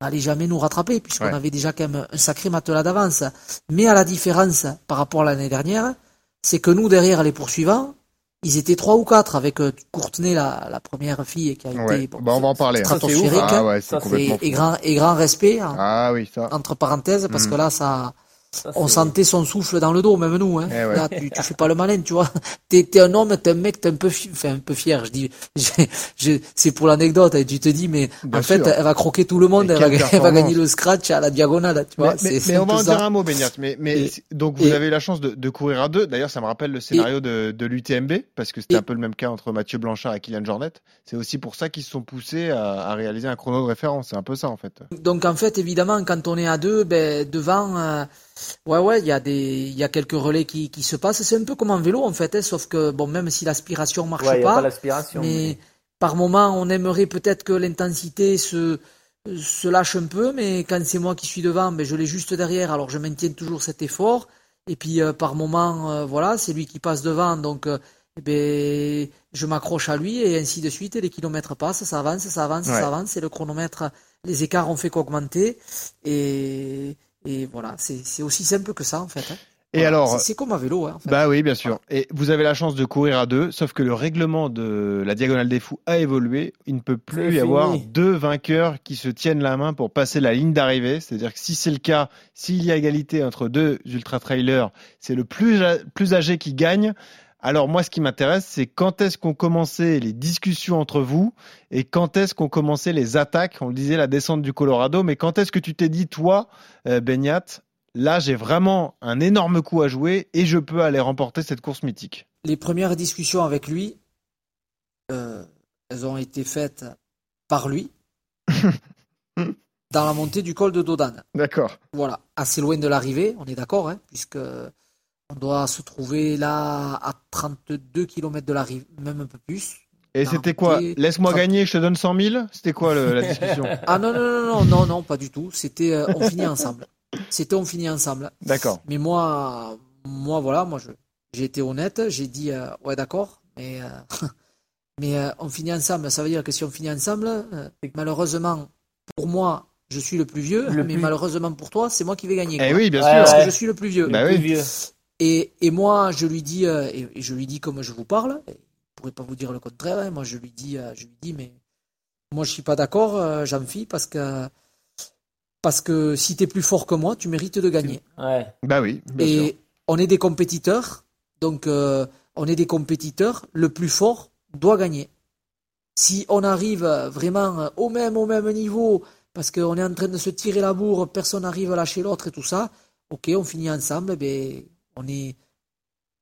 S4: on n'allait jamais nous rattraper puisqu'on
S3: Ouais.
S4: avait déjà quand même un sacré matelas d'avance mais à la différence par rapport à l'année dernière c'est que nous derrière les poursuivants ils étaient trois ou quatre avec euh, Courtenay la, la première fille qui a
S3: Ouais.
S4: été bon,
S3: Bah, on va en parler. hein.
S4: stratosphérique
S3: Ah ouais, c'est
S1: Ça, c'est-
S3: complètement
S4: et, et
S3: fou.
S4: grand et grand respect hein,
S3: Ah oui, ça.
S4: entre parenthèses parce
S3: Mm.
S4: que là ça
S1: Ça,
S4: on sentait son souffle dans le dos même nous hein.
S3: Eh ouais.
S4: là tu, tu fais pas le malin tu vois t'es, un homme, t'es un mec, t'es un peu, fi- enfin, un peu fier. Je dis, je- je- c'est pour l'anecdote. Et tu te dis, mais
S3: Bien
S4: en fait, elle va croquer tout le monde, elle va, elle va gagner le scratch à la diagonale, tu vois.
S3: Mais, on va en
S4: ça.
S3: dire un mot, Beignat. Mais, mais
S4: Et-
S3: c'est- donc vous
S4: et-
S3: avez la chance de, de courir à deux. D'ailleurs, ça me rappelle le scénario de, de l'UTMB parce que c'était un peu le même cas entre Mathieu Blanchard et Kylian Jornet. C'est aussi pour ça qu'ils se sont poussés à, à réaliser un chrono de référence. C'est un peu ça en fait.
S4: Donc en fait, évidemment, quand on est à deux, ben devant, euh, ouais ouais, il y a des, il y a quelques relais qui, qui se passent. C'est un peu comme en vélo en fait, hein, sauf que bon, même si l'aspiration marche
S1: Ouais, y a
S4: pas,
S1: pas
S4: mais
S1: mais-
S4: par moment, on aimerait peut-être que l'intensité se se lâche un peu, mais quand c'est moi qui suis devant, ben je l'ai juste derrière, alors je maintiens toujours cet effort. Et puis euh, par moment, euh, voilà, c'est lui qui passe devant, donc euh, eh ben je m'accroche à lui et ainsi de suite. Et les kilomètres passent, ça avance, ça avance,
S3: Ouais.
S4: ça avance. Et le chronomètre, les écarts ont fait qu'augmenter. Et et voilà, c'est aussi simple que ça en fait. hein.
S3: Et
S4: Voilà.
S3: alors,
S4: C'est- comme à vélo, hein, en fait.
S3: Bah oui, bien sûr. Et vous avez la chance de courir à deux, sauf que le règlement de la diagonale des fous a évolué. Il ne peut plus y avoir deux vainqueurs qui se tiennent la main pour passer la ligne d'arrivée. C'est-à-dire que si c'est le cas, s'il y a égalité entre deux ultra-trailers, c'est le plus, plus âgé qui gagne. Alors moi, ce qui m'intéresse, c'est quand est-ce qu'ont commencé les discussions entre vous et quand est-ce qu'ont commencé les attaques? On le disait, la descente du Colorado, mais quand est-ce que tu t'es dit, toi, euh, Benyat, là, j'ai vraiment un énorme coup à jouer et je peux aller remporter cette course mythique?
S4: les premières discussions avec lui, euh, elles ont été faites par lui dans la montée du col de Dodane.
S3: D'accord.
S4: Voilà, assez loin de l'arrivée, on est d'accord, hein, puisque on doit se trouver là à 32 km de l'arrivée, même un peu plus.
S3: Et
S4: la
S3: c'était quoi Laisse-moi
S4: 30.
S3: gagner, je te donne 100 000 C'était quoi le- la discussion
S4: Ah non, non, non, non, non, non, pas du tout. C'était euh, on finit ensemble. C'était on finit ensemble.
S3: D'accord.
S4: Mais moi, moi voilà, moi je, j'ai été honnête, j'ai dit euh, ouais d'accord, mais euh, mais euh, on finit ensemble. Ça veut dire que si on finit ensemble, euh, malheureusement pour moi, je suis le plus vieux,
S1: Le
S4: mais
S1: plus-
S4: malheureusement pour toi, c'est moi qui vais gagner.
S3: Eh
S4: quoi.
S3: oui, bien
S1: Ouais,
S3: sûr.
S4: Parce
S1: ouais.
S4: que je suis le plus vieux.
S3: Bah
S1: Plus
S3: oui.
S1: vieux.
S4: Et, et moi, je lui dis, euh, et, et je lui dis comme je vous parle, et je pourrais pas vous dire le contraire, hein, moi je lui dis, euh, je lui dis, mais moi je suis pas d'accord, euh, Jean-Phi, parce que, parce que si tu es plus fort que moi, tu mérites de gagner.
S1: Ouais.
S3: Bah oui, bien sûr.
S4: Et on est des compétiteurs, donc euh, on est des compétiteurs, le plus fort doit gagner. Si on arrive vraiment au même, au même niveau, parce qu'on est en train de se tirer la bourre, personne n'arrive à lâcher l'autre et tout ça, ok, on finit ensemble, ben, on est,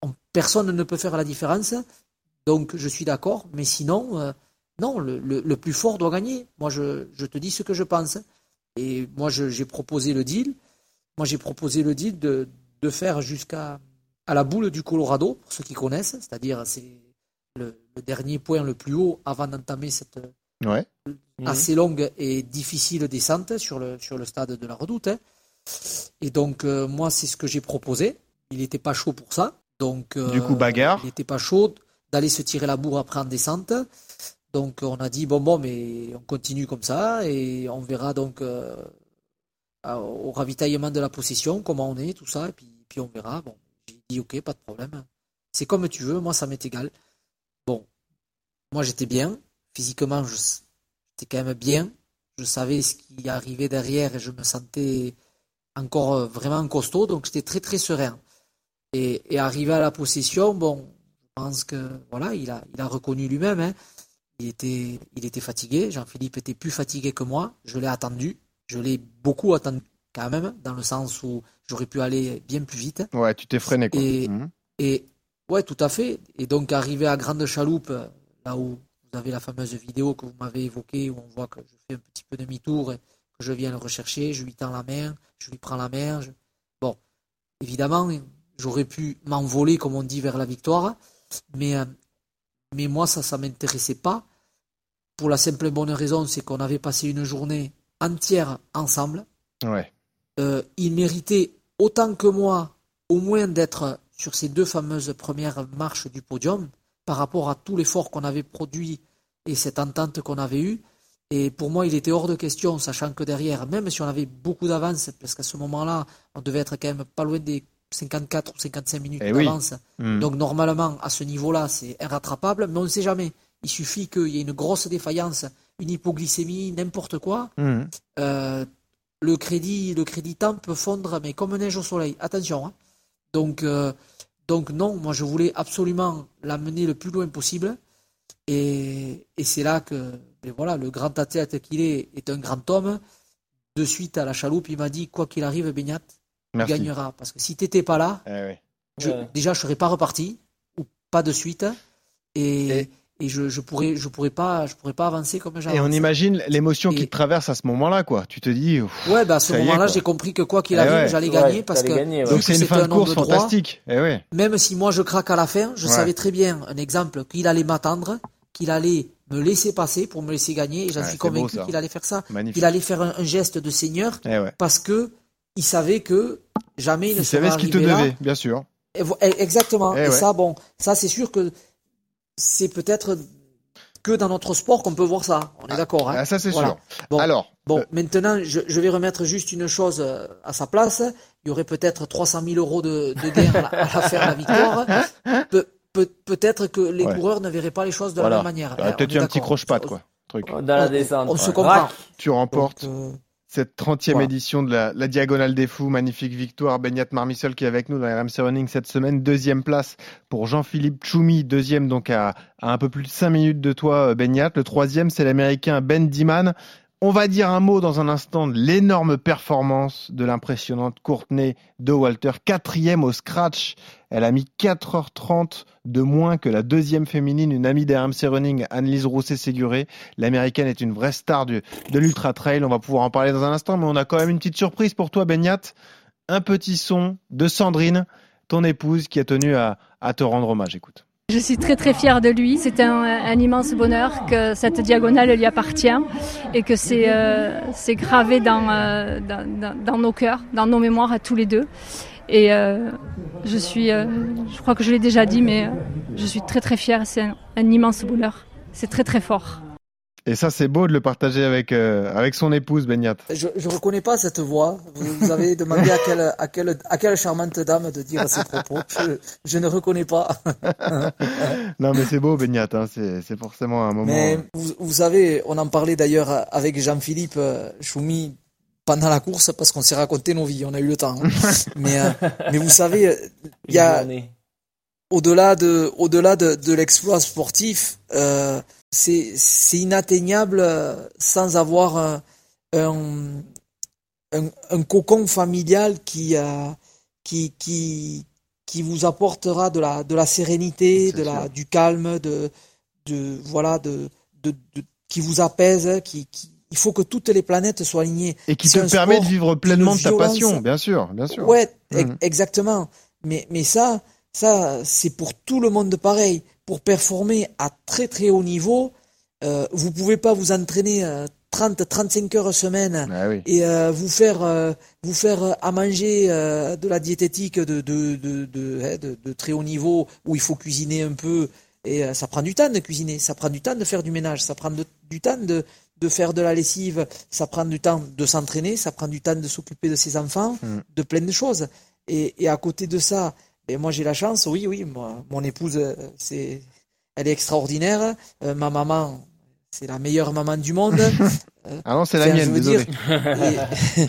S4: on- personne ne peut faire la différence, donc je suis d'accord, mais sinon, euh, non, le, le- le plus fort doit gagner. Moi, je, je te dis ce que je pense. Et moi, je- j'ai proposé le deal. Moi, j'ai proposé le deal de, de faire jusqu'à à la boule du Colorado, pour ceux qui connaissent, c'est-à-dire c'est le, le dernier point le plus haut avant d'entamer cette
S3: Ouais.
S4: assez longue et difficile descente sur le, sur le stade de la Redoute. hein. Et donc, euh, moi, c'est ce que j'ai proposé. Il n'était pas chaud pour ça. Donc, euh,
S3: Du coup, bagarre.
S4: Il n'était pas chaud d'aller se tirer la bourre après en descente. Donc, on a dit, bon, bon, mais on continue comme ça et on verra donc euh, au ravitaillement de la possession comment on est, tout ça. Et puis, puis on verra. Bon, j'ai dit, ok, pas de problème. C'est comme tu veux, moi, ça m'est égal. Bon, moi, j'étais bien. Physiquement, j'étais quand même bien. Je savais ce qui arrivait derrière et je me sentais encore euh, vraiment costaud, donc j'étais très très serein. Et, et arrivé à la possession, bon, je pense que voilà, il a, il a reconnu lui-même. hein. Il était, il était fatigué. Jean-Philippe était plus fatigué que moi. Je l'ai attendu. Je l'ai beaucoup attendu quand même, dans le sens où j'aurais pu aller bien plus vite.
S3: Ouais, tu t'es freiné quoi.
S4: Et,
S3: Mhm.
S4: et ouais, tout à fait. Et donc arrivé à Grande Chaloupe, là où vous avez la fameuse vidéo que vous m'avez évoquée, où on voit que je fais un petit peu demi-tour et que je viens le rechercher, je lui tends la main, je lui prends la main. je- Bon, évidemment, j'aurais pu m'envoler, comme on dit, vers la victoire, mais, euh, mais moi, ça, ça m'intéressait pas. Pour la simple et bonne raison, c'est qu'on avait passé une journée entière ensemble.
S3: Ouais.
S4: Euh, il méritait autant que moi, au moins d'être sur ces deux fameuses premières marches du podium par rapport à tout l'effort qu'on avait produit et cette entente qu'on avait eue. Et pour moi, il était hors de question, sachant que derrière, même si on avait beaucoup d'avance, parce qu'à ce moment-là, on devait être quand même pas loin des 54 ou 55 minutes
S3: Eh oui.
S4: d'avance.
S3: Mhm.
S4: Donc normalement, à ce niveau-là, c'est irrattrapable, mais on ne sait jamais. Il suffit qu'il y ait une grosse défaillance, une hypoglycémie, n'importe quoi.
S3: Mhm.
S4: Euh, le crédit, le crédit temps peut fondre, mais comme neige au soleil. Attention. hein. Donc, euh, Donc non, moi je voulais absolument l'amener le plus loin possible. Et, et c'est là que ben voilà, le grand athlète qu'il est est un grand homme. De suite à la chaloupe, il m'a dit quoi qu'il arrive, Beignat, tu
S3: Merci.
S4: gagneras. Parce que si t'étais pas là,
S3: Eh oui.
S4: je-
S1: Ouais.
S4: déjà je serais pas reparti ou pas de suite. Et, et, je, je pourrais je pourrais pas je pourrais pas avancer comme j'avance.
S3: Et on imagine l'émotion qui te traverse à ce moment-là, quoi. Tu te dis. ouf,
S4: Ouais, bah à ce moment-là, j'ai compris que quoi qu'il
S3: Eh
S4: arrive,
S3: ouais.
S4: j'allais
S1: Ouais,
S4: gagner parce que
S1: gagner,
S3: Donc c'est une fin de course
S4: droit,
S3: fantastique. Eh ouais.
S4: même si moi je craque à la fin, je
S3: Ouais.
S4: savais très bien, un exemple, qu'il allait m'attendre, qu'il allait me laisser passer pour me laisser gagner, et j'en
S3: Ouais,
S4: suis convaincu qu'il allait faire ça.
S3: Magnifique.
S4: Il allait faire un, un geste de seigneur
S3: ouais.
S4: parce que il savait que jamais il ne
S3: Il
S4: serait
S3: savait ce qu'il te
S4: là.
S3: devait, bien sûr.
S4: Et et- Exactement.
S3: Eh
S4: et
S3: ouais.
S4: ça, bon, ça c'est sûr que c'est peut-être que dans notre sport qu'on peut voir ça. On est d'accord. Hein
S3: Ah, ça, c'est
S4: Voilà.
S3: sûr.
S4: Bon,
S3: Alors,
S4: bon,
S3: euh,
S4: maintenant, je, je vais remettre juste une chose euh, à sa place. Il y aurait peut-être 300 000 euros de, de gain à la, à la fin de la victoire. Pe- pe- peut-être que les
S3: Ouais.
S4: coureurs ne verraient pas les choses de
S3: voilà.
S4: la même manière.
S3: Aurait
S4: Hein,
S3: peut-être un petit croche-patte, quoi. Truc.
S1: Dans la descente.
S4: On se
S1: ouais.
S4: comprend.
S1: Rac.
S3: Tu remportes
S4: Donc, euh,
S3: cette 30e
S4: Voilà.
S3: édition de la, la Diagonale des Fous. Magnifique victoire. Beignat Marmissol qui est avec nous dans RMC Running cette semaine. Deuxième place pour Jean-Philippe Choumi. Deuxième donc à, à un peu plus de 5 minutes de toi, euh, Beignat. Le troisième, c'est l'Américain Ben Diman. On va dire un mot dans un instant de l'énorme performance de l'impressionnante Courtney de Walter. Quatrième au scratch. Elle a mis 4h30 de moins que la deuxième féminine, une amie d'RMC Running, Annelise Rousset-Séguré. L'américaine est une vraie star de l'Ultra Trail. On va pouvoir en parler dans un instant, mais on a quand même une petite surprise pour toi, Beignat. Un petit son de Sandrine, ton épouse, qui a tenu à, te rendre hommage. Écoute.
S13: Je suis très très fière de lui. C'est un, immense bonheur que cette diagonale lui appartient et que c'est euh, gravé euh, dans- dans nos cœurs, dans nos mémoires à tous les deux. Et euh, je suis, euh, je crois que je l'ai déjà dit, mais euh, je suis très très fière. C'est un, un immense bonheur. C'est très très fort.
S3: Et ça, c'est beau de le partager avec, euh, avec son épouse, Beignat.
S4: Je ne reconnais pas cette voix. Vous, vous avez demandé à quelle, à, quelle, à quelle charmante dame de dire ces propos. Je, je ne reconnais pas.
S3: non, mais c'est beau, Beignat. Hein. C'est c'est forcément un moment.
S4: Mais vous, vous savez, on en parlait d'ailleurs avec Jean-Philippe Choumi pendant la course parce qu'on s'est raconté nos vies, on a eu le temps. hein. mais, euh, mais vous savez, il y a au-delà de, au-delà de, de l'exploit sportif, euh, c'est, c'est inatteignable euh, sans avoir un, un, un cocon familial qui, euh, qui, qui, qui vous apportera de la, de la sérénité, de la, du calme, de, de, voilà, de, de, de- qui vous apaise, qui, qui, il faut que toutes les planètes soient alignées.
S3: Et qui te permet de vivre pleinement de ta
S4: violence-
S3: passion, bien sûr, bien sûr.
S4: Ouais, e-
S3: Mhm.
S4: exactement. Mais, mais ça, ça, c'est pour tout le monde pareil. Pour performer à très très haut niveau, euh, vous pouvez pas vous entraîner euh, 30, 35 heures semaine
S3: Ah oui.
S4: et euh, vous faire, euh, vous faire euh, à manger euh, de la diététique de, de, de, de, hein, de- de très haut niveau où il faut cuisiner un peu. Et euh, ça prend du temps de cuisiner, ça prend du temps de faire du ménage, ça prend du temps de, de faire de la lessive, ça prend du temps de s'entraîner, ça prend du temps de s'occuper de ses enfants,
S3: Mm.
S4: de plein de choses. Et, et à côté de ça, ben moi j'ai la chance, oui, oui, moi, mon épouse, euh, c'est, elle est extraordinaire. Euh, ma maman, c'est la meilleure maman du monde. Euh,
S3: Ah non, c'est la mienne, désolé.
S4: dire, et-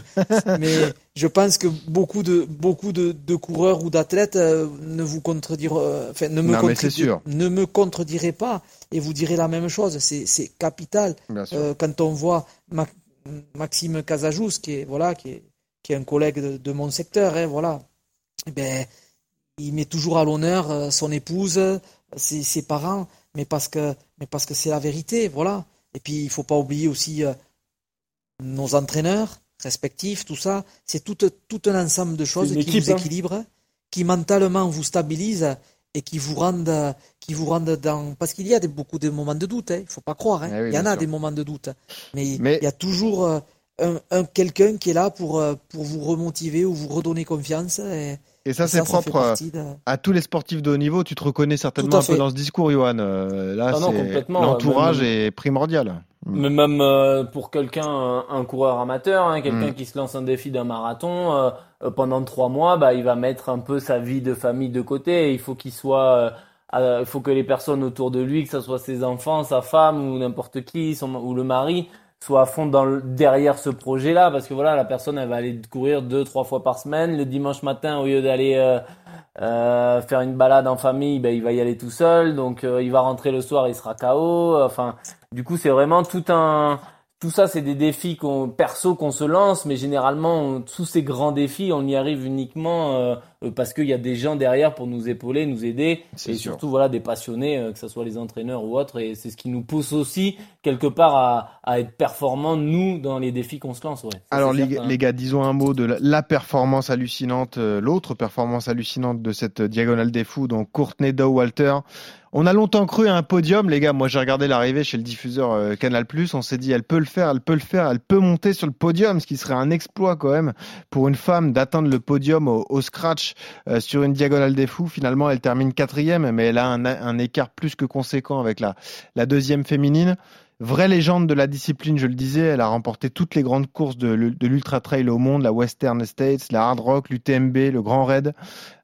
S4: mais je pense que beaucoup de beaucoup de, de coureurs ou d'athlètes euh, ne vous contrediront, euh, enfin ne me
S3: Non,
S4: contredir- ne me contrediraient pas et vous direz la même chose. C'est capital. Euh, quand on voit Ma- Maxime Casajous, qui est voilà, qui est qui est un collègue de, de mon secteur, hein, voilà. Eh ben, il met toujours à l'honneur son épouse, ses, ses parents, mais parce que mais parce que c'est la vérité, voilà. Et puis il faut pas oublier aussi nos entraîneurs respectifs, tout ça. C'est tout, tout un ensemble de choses qui vous
S1: hein.
S4: équilibrent, qui mentalement vous stabilisent et qui vous rendent, qui vous rendent dans. Parce qu'il y a des, beaucoup de moments de doute, hein, il faut pas croire. hein.
S3: Eh oui,
S4: il y en a
S3: sûr.
S4: des moments de doute, mais,
S3: Mais-
S4: il y a toujours euh, un, un quelqu'un qui est là pour, euh, pour vous remotiver ou vous redonner confiance. Et,
S3: Et ça, c'est propre euh,
S4: de-
S3: à tous les sportifs de haut niveau. Tu te reconnais certainement un peu dans ce discours, Johan. Là,
S1: Ah non,
S3: c'est
S1: complètement,
S3: l'entourage
S1: même-
S3: est primordial.
S1: Mais même euh, pour quelqu'un, un, un coureur amateur, hein, quelqu'un
S3: Mm.
S1: qui se lance un défi d'un marathon, euh, euh, pendant trois mois, bah, il va mettre un peu sa vie de famille de côté. Il faut qu'il soit, euh, euh, il faut que les personnes autour de lui, que ce soit ses enfants, sa femme ou n'importe qui, son, ou le mari, soit à fond dans le, derrière ce projet-là, parce que voilà, la personne, elle va aller courir deux, trois fois par semaine. Le dimanche matin, au lieu d'aller euh, euh, faire une balade en famille, ben, il va y aller tout seul. Donc, euh, il va rentrer le soir, il sera KO. Enfin, du coup, c'est vraiment tout un tout ça, c'est des défis qu'on, perso qu'on se lance, mais généralement, tous ces grands défis, on y arrive uniquement euh, parce qu'il y a des gens derrière pour nous épauler, nous aider, et
S3: sûr.
S1: surtout voilà des passionnés, euh, que ce soit les entraîneurs ou autres, et c'est ce qui nous pousse aussi quelque part à, à être performants nous dans les défis qu'on se lance. Ouais. Ça,
S3: Alors
S1: c'est
S3: les,
S1: certain.
S3: les gars, disons un mot de la, la performance hallucinante, euh, l'autre performance hallucinante de cette euh, diagonale des fous, donc Courtney Dow Walter. On a longtemps cru à un podium, les gars. Moi, j'ai regardé l'arrivée chez le diffuseur euh, Canal+. On s'est dit, elle peut le faire, elle peut le faire, elle peut monter sur le podium, ce qui serait un exploit quand même pour une femme d'atteindre le podium au, au scratch euh, sur une diagonale des fous. Finalement, elle termine quatrième, mais elle a un, écart plus que conséquent avec la, deuxième féminine. Vraie légende de la discipline, je le disais, elle a remporté toutes les grandes courses de, l'Ultra Trail au monde, la Western States, la Hard Rock, l'UTMB, le Grand Raid.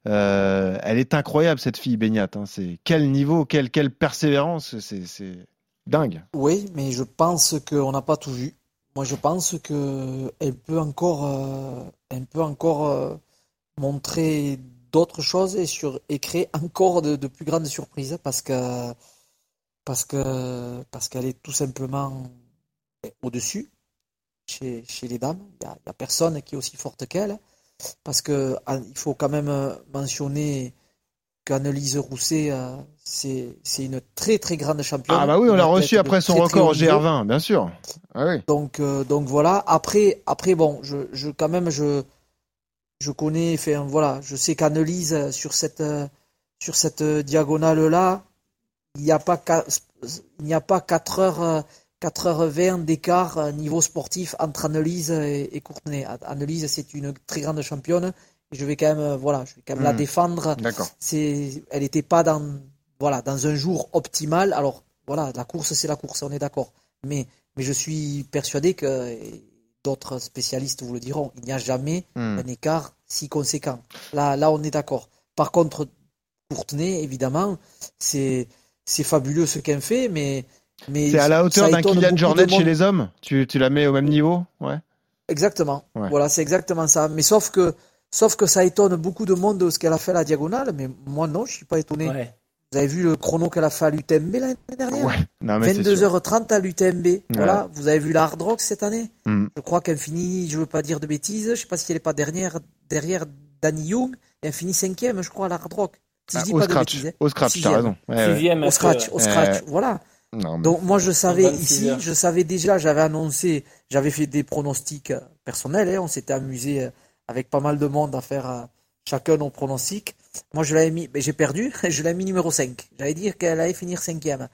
S3: Euh, elle est incroyable cette fille, Beignat. hein. C'est quel niveau, quelle, quelle persévérance, c'est dingue.
S4: Oui, mais je pense qu'on n'a pas tout vu. Moi, je pense que elle peut encore, elle peut encore euh, montrer d'autres choses et, sur, et créer encore de, de plus grandes surprises parce que parce que parce qu'elle est tout simplement au-dessus chez, chez les dames. Il n'y a, personne qui est aussi forte qu'elle. Parce que ah, il faut quand même mentionner qu'Annelise Rousset, euh, c'est c'est une très très grande championne.
S3: Ah bah oui, on l'a
S4: athlète
S3: reçu
S4: de
S3: après son
S4: très, très
S3: record
S4: niveau.
S3: GR20, bien sûr. Ah oui.
S4: Donc, euh, donc voilà. Après, après bon, je, je quand même je je connais, enfin voilà, je sais qu'Annelise euh, sur cette euh, sur cette diagonale là, il n'y a pas il n'y a pas 4 heures euh, 4h20 d'écart euh, niveau sportif entre Annelise et, et Courtenay. Annelise, c'est une très grande championne. Et je vais quand même, euh, voilà, je vais quand même la
S3: Mhm.
S4: défendre.
S3: D'accord.
S4: C'est, elle n'était pas dans, voilà, dans un jour optimal. Alors, voilà, la course, c'est la course, on est d'accord. Mais, mais je suis persuadé que, d'autres spécialistes vous le diront, il n'y a jamais
S3: Mhm.
S4: un écart si conséquent. Là, là, on est d'accord. Par contre, Courtenay, évidemment, c'est, c'est fabuleux ce qu'elle fait, mais, mais
S3: C'est à la hauteur d'un Kylian Jornet chez les hommes? Tu, tu la mets au même niveau? Ouais.
S4: Exactement.
S3: Ouais.
S4: Voilà, c'est exactement ça. Mais sauf que, sauf que ça étonne beaucoup de monde de ce qu'elle a fait à la diagonale, mais moi non, je suis pas étonné.
S1: Ouais.
S4: Vous avez vu le chrono qu'elle a fait à l'UTMB l'année dernière
S3: Non, mais c'est sûr.
S4: 22h30 à l'UTMB. Voilà, vous avez vu la Hard Rock cette année
S3: Mm.
S4: Je crois qu'elle finit, je veux pas dire de bêtises, je sais pas si elle est pas dernière, derrière Danny Young, et elle finit cinquième, je crois, à la Hard Rock. Si
S3: Ah,
S4: je dis
S3: au
S4: pas de
S3: scratch.
S4: bêtises, hein.
S3: Au scratch, t'as raison. Ouais, ouais.
S1: Sixième,
S4: Au scratch, au scratch, voilà.
S3: Non, mais-
S4: Donc moi je savais
S1: 26
S4: ici, je savais déjà, j'avais annoncé, j'avais fait des pronostics personnels, hein, on s'était amusé euh, avec pas mal de monde à faire euh, chacun nos pronostics. Moi je l'avais mis, mais j'ai perdu, je l'avais mis numéro 5. J'allais dire qu'elle allait finir cinquième.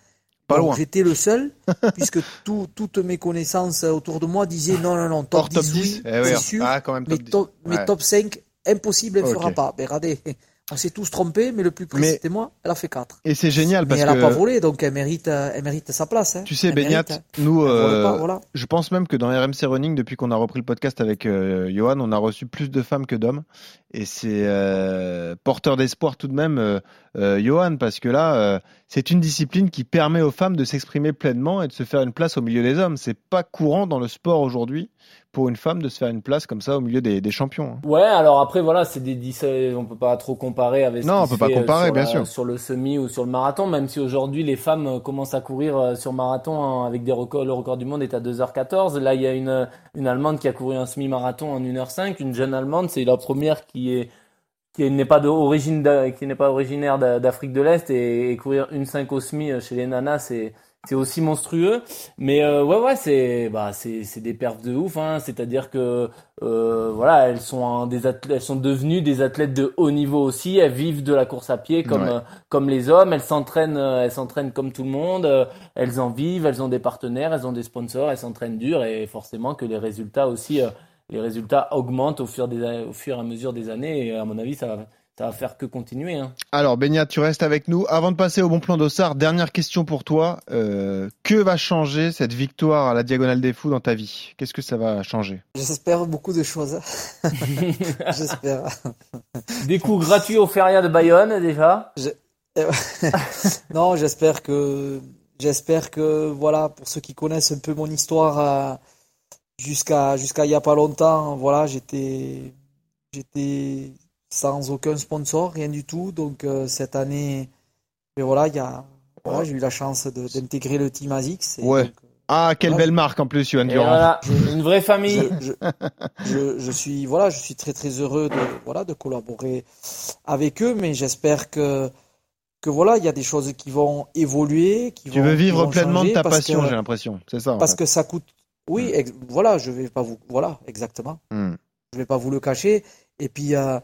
S3: Pas
S4: Donc,
S3: loin.
S4: J'étais le seul, puisque tout- toutes mes connaissances autour de moi disaient non, non, non, top
S3: Hors top
S4: 10,
S3: 10,
S4: oui,
S3: eh oui,
S4: c'est sûr,
S3: ah, quand même
S4: mais,
S3: top 10.
S4: top, mais
S3: Ouais.
S4: top 5, impossible, elle ne fera
S3: Ok.
S4: pas. Mais regardez, on s'est tous trompés, mais le plus près
S3: Mais-
S4: c'était moi, elle a fait 4.
S3: Et c'est génial
S4: Mais
S3: parce
S4: elle
S3: que.
S4: n'a pas volé, donc elle mérite, elle mérite sa place. hein.
S3: Tu sais,
S4: Elle mérite, hein.
S3: nous,
S4: Elle
S3: euh,
S4: pas, voilà.
S3: je pense même que dans RMC Running, depuis qu'on a repris le podcast avec euh, Johan, on a reçu plus de femmes que d'hommes. Et c'est euh, porteur d'espoir tout de même, euh, Johan, parce que là, euh, c'est une discipline qui permet aux femmes de s'exprimer pleinement et de se faire une place au milieu des hommes. C'est pas courant dans le sport aujourd'hui pour une femme de se faire une place comme ça au milieu des, des champions. hein.
S1: Ouais, alors après voilà, c'est des on peut pas trop comparer avec ce
S3: Non, on peut pas
S1: euh,
S3: comparer,
S1: sur
S3: bien
S1: la-
S3: sûr.
S1: sur le semi ou sur le marathon, même si aujourd'hui les femmes euh, commencent à courir sur marathon hein, avec des records, le record du monde est à 2h14. Là, il y a une une allemande qui a couru un semi-marathon en 1h05, une jeune allemande, c'est la première qui est qui n'est pas d'origine qui n'est pas originaire d'a- d'Afrique de l'Est et, et courir une 5 au semi euh, chez les nanas c'est c'est aussi monstrueux. Mais euh, ouais ouais c'est bah c'est c'est des perfs de ouf hein. C'est-à-dire que euh, voilà elles sont un- des athlètes elles sont devenues des athlètes de haut niveau aussi. Elles vivent de la course à pied comme
S3: Ouais.
S1: euh, comme les hommes. Elles s'entraînent euh, elles s'entraînent comme tout le monde. Elles en vivent elles ont des partenaires elles ont des sponsors elles s'entraînent dur et forcément que les résultats aussi euh, les résultats augmentent au fur, des, au fur et à mesure des années et à mon avis ça va, ça va faire que continuer. Hein.
S3: Alors, Beignat, tu restes avec nous. Avant de passer au bon plan d'Ossard, dernière question pour toi. Euh, que va changer cette victoire à la Diagonale des Fous dans ta vie? Qu'est-ce que ça va changer?
S4: J'espère beaucoup de choses. J'espère.
S1: Des coups gratuits au Feria de Bayonne déjà?
S4: Je- non, j'espère que j'espère que voilà, pour ceux qui connaissent un peu mon histoire, euh, jusqu'à jusqu'à il y a pas longtemps, voilà, j'étais j'étais sans aucun sponsor, rien du tout. Donc euh, cette année, mais voilà, il y a voilà, j'ai eu la chance de- d'intégrer le team ASICS. et
S3: Ouais.
S4: donc,
S3: Ah, quelle
S4: voilà.
S3: belle marque en plus, Johan
S1: Et
S3: Durand.
S1: voilà, une vraie famille.
S4: je, je, je suis voilà, je suis très très heureux de voilà de collaborer avec eux, mais j'espère que que voilà, il y a des choses qui vont évoluer, qui
S3: Tu
S4: vont
S3: veux
S4: qui
S3: vivre
S4: vont
S3: pleinement de ta passion, j'ai l'impression. C'est ça.
S4: parce
S3: fait.
S4: que ça coûte. Oui, ex- voilà, je vais pas vous voilà exactement.
S3: Hmm.
S4: Je vais pas vous le cacher. Et puis euh,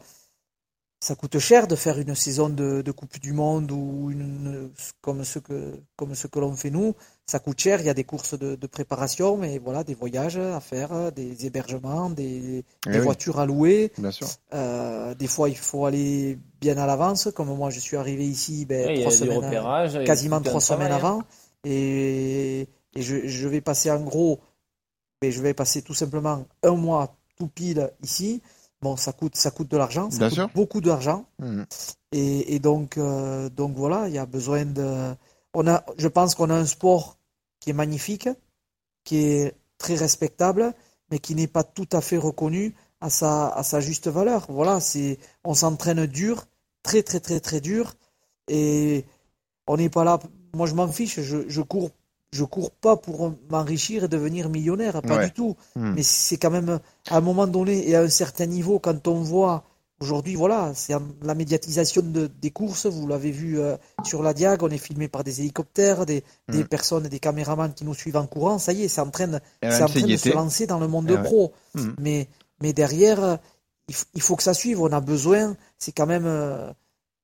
S4: ça coûte cher de faire une saison de, de Coupe du Monde ou une comme ce que comme ce que l'on fait nous. Ça coûte cher. Il y a des courses de, de préparation, mais voilà, des voyages à faire, des hébergements, des,
S3: Eh
S4: des
S3: oui.
S4: voitures à louer.
S3: Bien sûr.
S4: Euh, des fois, il faut aller bien à l'avance. Comme moi, je suis arrivé ici, ben,
S1: Oui,
S4: trois semaines, quasiment trois semaines
S1: hein.
S4: avant. Et, et je, je vais passer en gros, ben, je vais passer tout simplement un mois tout pile ici. Bon, ça coûte, ça coûte de l'argent, ça
S3: Bien
S4: coûte
S3: sûr.
S4: beaucoup d'argent.
S3: Hmm.
S4: Et, et donc, euh, donc voilà, il y a besoin de. On a, je pense qu'on a un sport qui est magnifique, qui est très respectable, mais qui n'est pas tout à fait reconnu à sa, à sa juste valeur. Voilà, c'est, on s'entraîne dur, très très très très dur, et on n'est pas là. Moi, je m'en fiche, je, je cours, je cours pas pour m'enrichir et devenir millionnaire, pas
S3: Ouais.
S4: du tout.
S3: Hmm.
S4: Mais c'est quand même à un moment donné et à un certain niveau, quand on voit aujourd'hui, voilà, c'est la médiatisation de- des courses. Vous l'avez vu euh, sur la Diag, on est filmé par des hélicoptères, des, des
S3: Hmm.
S4: personnes, des caméramans qui nous suivent en courant. Ça y est, c'est en train de,
S3: Et
S4: c'est
S3: même
S4: en train de se lancer dans le monde
S3: ouais.
S4: pro.
S3: Hmm.
S4: Mais, mais derrière, il, il faut que ça suive. On a besoin. C'est quand même, euh,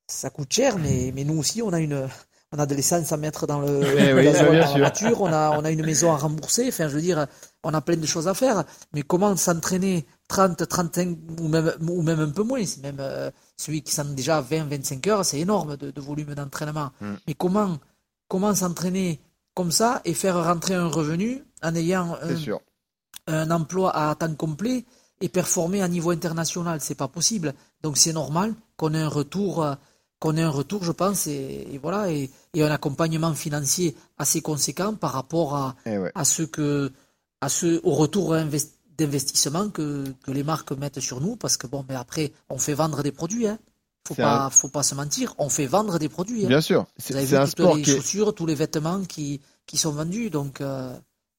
S4: ça coûte cher, mais, mais nous aussi, on a une, on a de l'essence à mettre dans le
S3: Eh oui, bien
S4: la
S3: sûr.
S4: voiture. On a, on a une maison à rembourser. Enfin, je veux dire, on a plein de choses à faire. Mais comment s'entraîner 30, 35 ou même, ou même un peu moins, même euh, celui qui s'entraîne déjà 20, 25 heures, c'est énorme de, de volume d'entraînement.
S3: Mm.
S4: Mais comment, comment s'entraîner comme ça et faire rentrer un revenu en ayant un,
S3: sûr.
S4: un emploi à temps complet et performer à niveau international, c'est pas possible. Donc c'est normal qu'on ait un retour, euh, qu'on ait un retour, je pense, et, et voilà, et, et un accompagnement financier assez conséquent par rapport à,
S3: Eh ouais.
S4: à ce que, à ce, au retour invest- d'investissement que, que les marques mettent sur nous, parce que bon, mais après, on fait vendre des produits, hein. Faut pas,
S3: un-
S4: faut pas se mentir, on fait vendre des produits. hein.
S3: Bien sûr. C'est un
S4: toutes
S3: sport
S4: les
S3: qui est
S4: chaussures, tous les vêtements qui, qui sont vendus, donc. euh,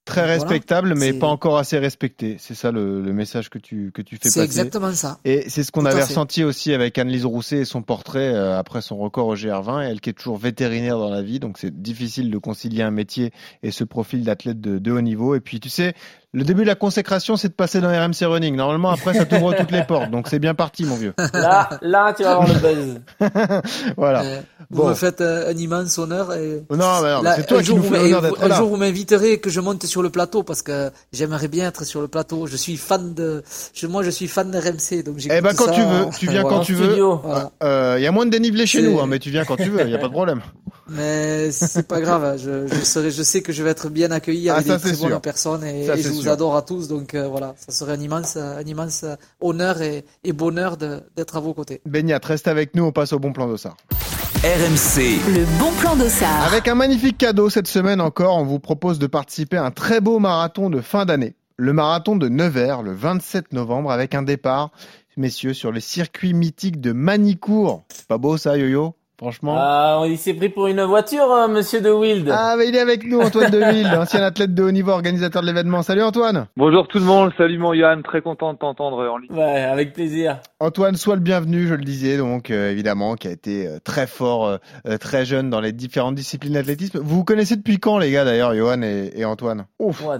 S3: très
S4: voilà.
S3: respectable, mais
S4: C'est-
S3: pas encore assez respecté. C'est ça le, le message que tu, que tu fais
S4: C'est
S3: passer.
S4: exactement ça.
S3: Et c'est ce qu'on avait ressenti aussi avec Annelise Rousset et son portrait euh, après son record au GR20, elle qui est toujours vétérinaire dans la vie, donc c'est difficile de concilier un métier et ce profil d'athlète de, de haut niveau. Et puis tu sais, le début de la consécration, c'est de passer dans RMC Running. Normalement, après, ça t'ouvre toutes les portes, donc c'est bien parti, mon vieux.
S1: Là, là, tu vas avoir le buzz.
S3: voilà.
S4: Euh, Vous
S3: Bon.
S4: me faites euh, un immense honneur. Et...
S3: Non, mais c'est toi
S4: un
S3: qui
S4: jour,
S3: nous
S4: vous
S3: fais l'honneur d'être
S4: Un
S3: là.
S4: jour, vous m'inviterez et que je monte sur le plateau parce que j'aimerais bien être sur le plateau. Je suis fan de, je, moi, je suis fan de RMC, donc
S3: Eh ben, quand tu veux, tu viens quand tu veux.
S4: Voilà.
S3: Euh, Il y a moins de dénivelé chez nous, hein, mais tu viens quand tu veux, il n'y a pas de problème.
S4: Mais c'est pas grave. Je, je serai, je sais que je vais être bien accueilli
S3: Ah,
S4: avec
S3: ça,
S4: des très
S3: c'est sûr.
S4: bonnes personnes et,
S3: Ça,
S4: et je vous
S3: sûr.
S4: adore à tous. Donc euh, voilà, ça serait un immense, un immense honneur et, et bonheur d'être à vos côtés.
S3: Beignat, reste avec nous, on passe au bon plan d'Ossard.
S2: RMC.
S15: Le bon plan d'Ossard.
S3: Avec un magnifique cadeau cette semaine encore, on vous propose de participer à un très beau marathon de fin d'année. Le marathon de Nevers, le 27 novembre, avec un départ, messieurs, sur les circuits mythiques de Manicourt. C'est pas beau ça, Yo-Yo? Franchement.
S1: Ah, il s'est pris pour une voiture, euh, monsieur De Wild.
S3: Ah, mais il est avec nous, Antoine Deville, ancien athlète de haut niveau, organisateur de l'événement. Salut Antoine
S19: Bonjour tout le monde, salut mon Yann, très content de t'entendre en ligne.
S1: Ouais, avec plaisir.
S3: Antoine, sois le bienvenu, je le disais, donc euh, évidemment, qui a été euh, très fort, euh, euh, très jeune dans les différentes disciplines d'athlétisme. Vous vous connaissez depuis quand, les gars, d'ailleurs, Johan et, et Antoine? Ouf
S1: Ouais,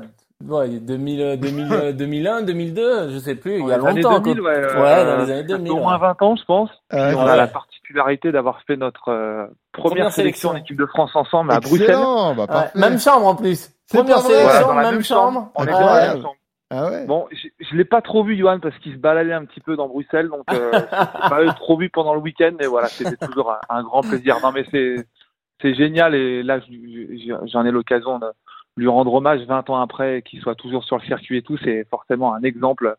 S1: ouais, 2000, euh, 2000, euh, 2001, 2002, je sais plus, il y a
S19: Dans les années
S1: longtemps.
S19: 2000,
S1: quoi.
S19: ouais, euh,
S1: Ouais, dans les années
S19: ça fait
S1: 2000.
S19: Au moins
S1: ouais.
S19: 20 ans, je pense.
S3: Ah,
S19: Puis on
S1: ouais.
S19: a la particularité d'avoir fait notre euh, première,
S1: Première
S19: sélection
S1: sélection.
S19: en équipe de France ensemble à
S3: Excellent, bah,
S1: Ouais, même chambre en plus. Première sélection,
S19: Voilà, dans la
S1: même,
S19: même
S1: chambre.
S19: chambre. On est
S1: Ah,
S19: dans la
S1: ouais.
S19: même chambre.
S3: Ah ouais
S19: Bon, je, je l'ai pas trop vu, Johan, parce qu'il se baladait un petit peu dans Bruxelles, donc euh, pas eu trop vu pendant le week-end, mais voilà, c'était toujours un, un grand plaisir. Non, mais c'est c'est génial, et là, je- je- j'en ai l'occasion de lui rendre hommage 20 ans après, qu'il soit toujours sur le circuit et tout, c'est forcément un exemple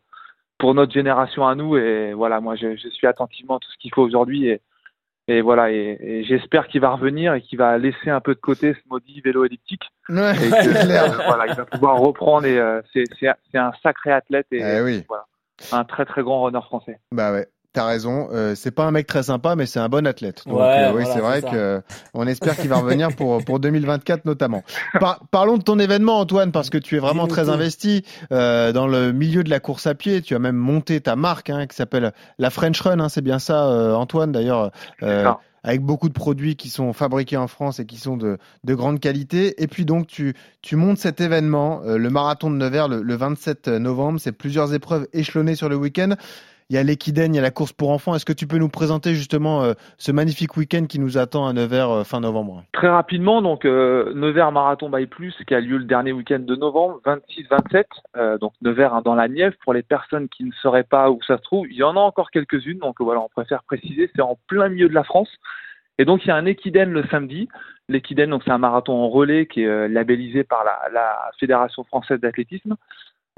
S19: pour notre génération à nous, et voilà, moi, je, je suis attentivement tout ce qu'il faut aujourd'hui, et, Et voilà, et, et j'espère qu'il va revenir et qu'il va laisser un peu de côté ce maudit vélo elliptique.
S3: Ouais,
S19: Et que, euh, voilà, il va pouvoir reprendre et euh, c'est un sacré athlète et
S3: Eh oui.
S19: voilà, un très très grand runner français.
S3: Bah ouais. T'as raison, euh, c'est pas un mec très sympa, mais c'est un bon athlète. Donc
S19: Ouais,
S3: euh, oui,
S19: voilà,
S3: c'est vrai
S19: ça.
S3: que on espère qu'il va revenir pour pour 2024 notamment. Par- parlons de ton événement, Antoine, parce que tu es vraiment très investi euh, dans le milieu de la course à pied. Tu as même monté ta marque hein, qui s'appelle la French Run. hein, c'est bien ça, euh, Antoine. D'ailleurs, euh, avec beaucoup de produits qui sont fabriqués en France et qui sont de de grande qualité. Et puis donc tu tu montes cet événement, euh, le marathon de Nevers, le, le 27 novembre. C'est plusieurs épreuves échelonnées sur le week-end. Il y a l'équidène, il y a la course pour enfants. Est-ce que tu peux nous présenter justement euh, ce magnifique week-end qui nous attend à Nevers euh, fin novembre?
S19: Très rapidement, donc euh, Nevers Marathon by Plus qui a lieu le dernier week-end de novembre, 26-27. Euh, donc Nevers hein, dans la Nièvre. Pour les personnes qui ne sauraient pas où ça se trouve, il y en a encore quelques-unes. Donc voilà, on préfère préciser, c'est en plein milieu de la France. Et donc il y a un équidène le samedi. L'équidène, donc c'est un marathon en relais qui est labellisé par la Fédération française d'athlétisme.